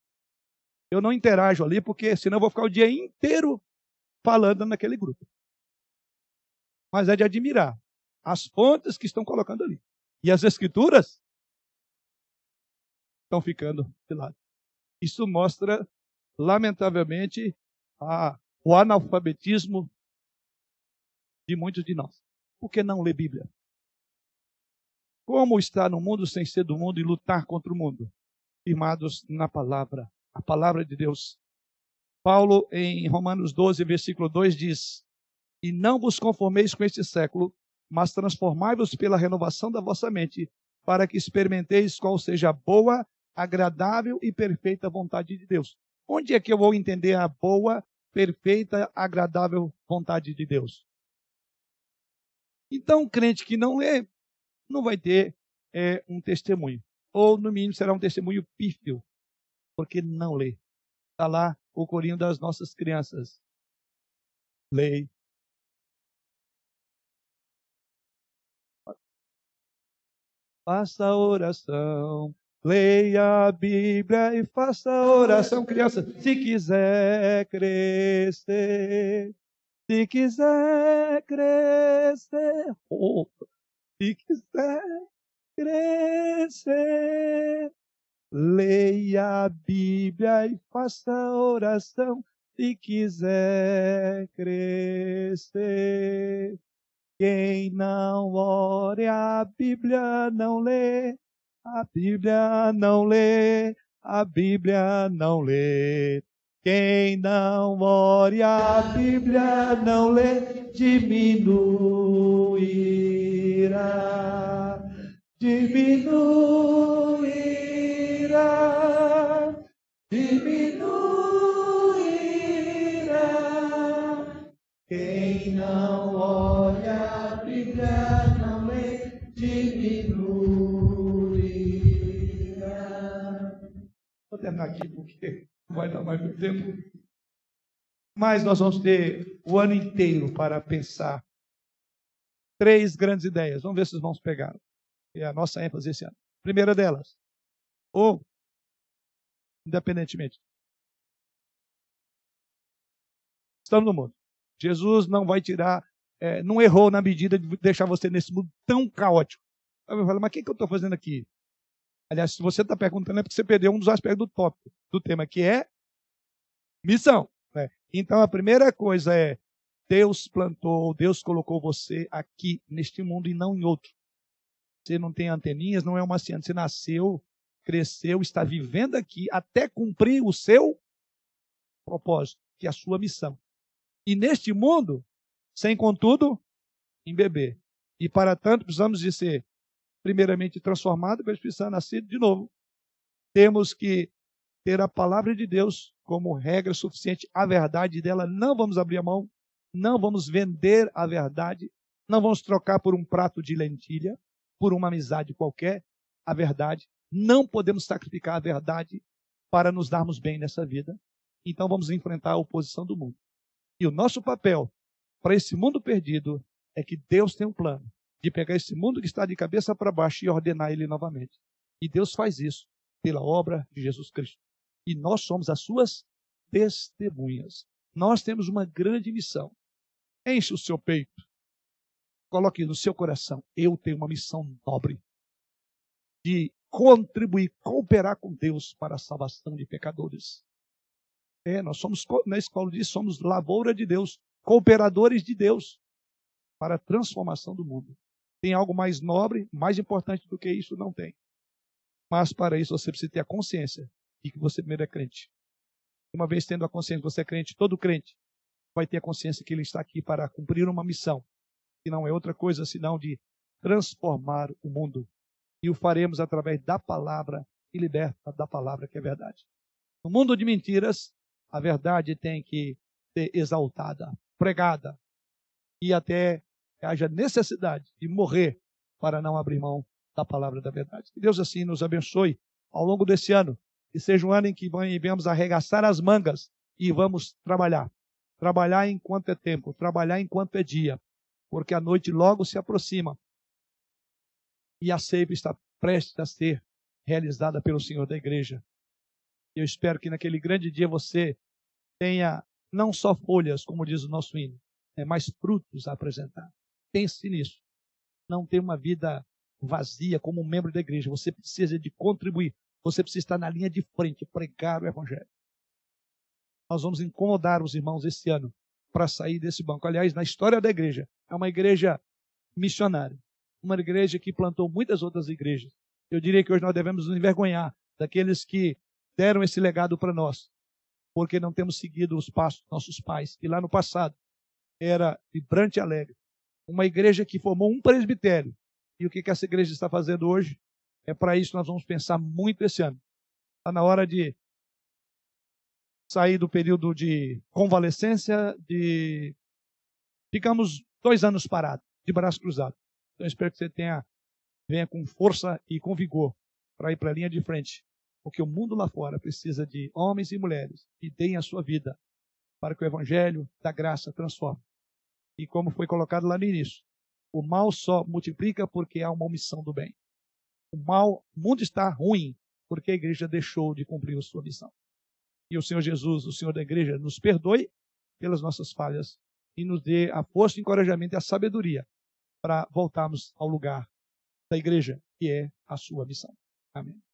Eu não interajo ali porque senão eu vou ficar o dia inteiro falando naquele grupo. Mas é de admirar as fontes que estão colocando ali. E as escrituras estão ficando de lado. Isso mostra, lamentavelmente, a, o analfabetismo de muitos de nós. Por que não ler Bíblia? Como estar no mundo sem ser do mundo e lutar contra o mundo? Firmados na palavra, a palavra de Deus. Paulo, em Romanos 12, versículo 2, diz: E não vos conformeis com este século, mas transformai-vos pela renovação da vossa mente, para que experimenteis qual seja a boa, agradável e perfeita vontade de Deus. Onde é que eu vou entender a boa, perfeita, agradável vontade de Deus? Então, um crente que não lê não vai ter é, um testemunho. Ou, no mínimo, será um testemunho pífio, porque não lê. Está lá o corinho das nossas crianças. Lei. Faça oração. Leia a Bíblia e faça oração, criança. Se quiser crescer, se quiser crescer. Se quiser crescer, leia a Bíblia e faça oração. Se quiser crescer, quem não ore a Bíblia não lê, a Bíblia não lê, a Bíblia não lê. Quem não ore a Bíblia não lê, diminuirá, diminuirá, diminuirá. Quem não ore a Bíblia não lê, diminuirá. Terminar aqui porque não vai dar mais muito tempo. Mas nós vamos ter o ano inteiro para pensar três grandes ideias. Vamos ver se os irmãos pegaram. É a nossa ênfase esse ano. Primeira delas, ou, independentemente, estamos no mundo. Jesus não vai tirar, é, não errou na medida de deixar você nesse mundo tão caótico. Eu falo, mas o que, que eu estou fazendo aqui? Aliás, se você está perguntando, é porque você perdeu um dos aspectos do tópico, do tema, que é missão. Né? Então, a primeira coisa é: Deus plantou, Deus colocou você aqui neste mundo e não em outro. Você não tem anteninhas, não é uma ciência. Você nasceu, cresceu, está vivendo aqui até cumprir o seu propósito, que é a sua missão. E neste mundo, sem contudo, em beber. E para tanto, precisamos de ser primeiramente transformado, mas precisar nascer de novo. Temos que ter a palavra de Deus como regra suficiente, a verdade dela, não vamos abrir a mão Não vamos vender a verdade, não vamos trocar por um prato de lentilha, por uma amizade qualquer, a verdade. Não podemos sacrificar a verdade para nos darmos bem nessa vida. Então vamos enfrentar a oposição do mundo. E o nosso papel para esse mundo perdido é que Deus tem um plano de pegar esse mundo que está de cabeça para baixo e ordenar ele novamente. E Deus faz isso pela obra de Jesus Cristo. E nós somos as suas testemunhas. Nós temos uma grande missão. Enche o seu peito. Coloque no seu coração. Eu tenho uma missão nobre de contribuir, cooperar com Deus para a salvação de pecadores. É, nós somos, na escola diz, somos lavoura de Deus, cooperadores de Deus para a transformação do mundo. Tem algo mais nobre, mais importante do que isso? Não tem. Mas para isso você precisa ter a consciência de que você primeiro é crente. Uma vez tendo a consciência que você é crente, todo crente vai ter a consciência que ele está aqui para cumprir uma missão, que não é outra coisa senão de transformar o mundo. E o faremos através da palavra e liberta da palavra que é verdade. No mundo de mentiras, a verdade tem que ser exaltada, pregada, e até haja necessidade de morrer para não abrir mão da palavra da verdade. Que Deus assim nos abençoe ao longo desse ano, e seja um ano em que venhamos arregaçar as mangas e vamos trabalhar. Trabalhar enquanto é tempo, trabalhar enquanto é dia, porque a noite logo se aproxima e a ceia está prestes a ser realizada pelo Senhor da igreja. Eu espero que naquele grande dia você tenha não só folhas, como diz o nosso hino, né, mas frutos a apresentar. Pense nisso. Não ter uma vida vazia como um membro da igreja. Você precisa de contribuir. Você precisa estar na linha de frente, pregar o evangelho. Nós vamos incomodar os irmãos esse ano para sair desse banco. Aliás, na história da igreja, é uma igreja missionária. Uma igreja que plantou muitas outras igrejas. Eu diria que hoje nós devemos nos envergonhar daqueles que deram esse legado para nós, porque não temos seguido os passos dos nossos pais, que lá no passado era vibrante e alegre. Uma igreja que formou um presbitério. E o que, que essa igreja está fazendo hoje? É para isso que nós vamos pensar muito esse ano. Está na hora de sair do período de convalescência, de ficamos dois anos parados, de braço cruzado. Então espero que você tenha venha com força e com vigor para ir para a linha de frente, porque o mundo lá fora precisa de homens e mulheres que deem a sua vida para que o evangelho da graça transforme. E como foi colocado lá no início, o mal só multiplica porque há uma omissão do bem. O mal, o mundo está ruim porque a igreja deixou de cumprir a sua missão. E o Senhor Jesus, o Senhor da igreja, nos perdoe pelas nossas falhas e nos dê a força, o encorajamento e a sabedoria para voltarmos ao lugar da igreja, que é a sua missão. Amém.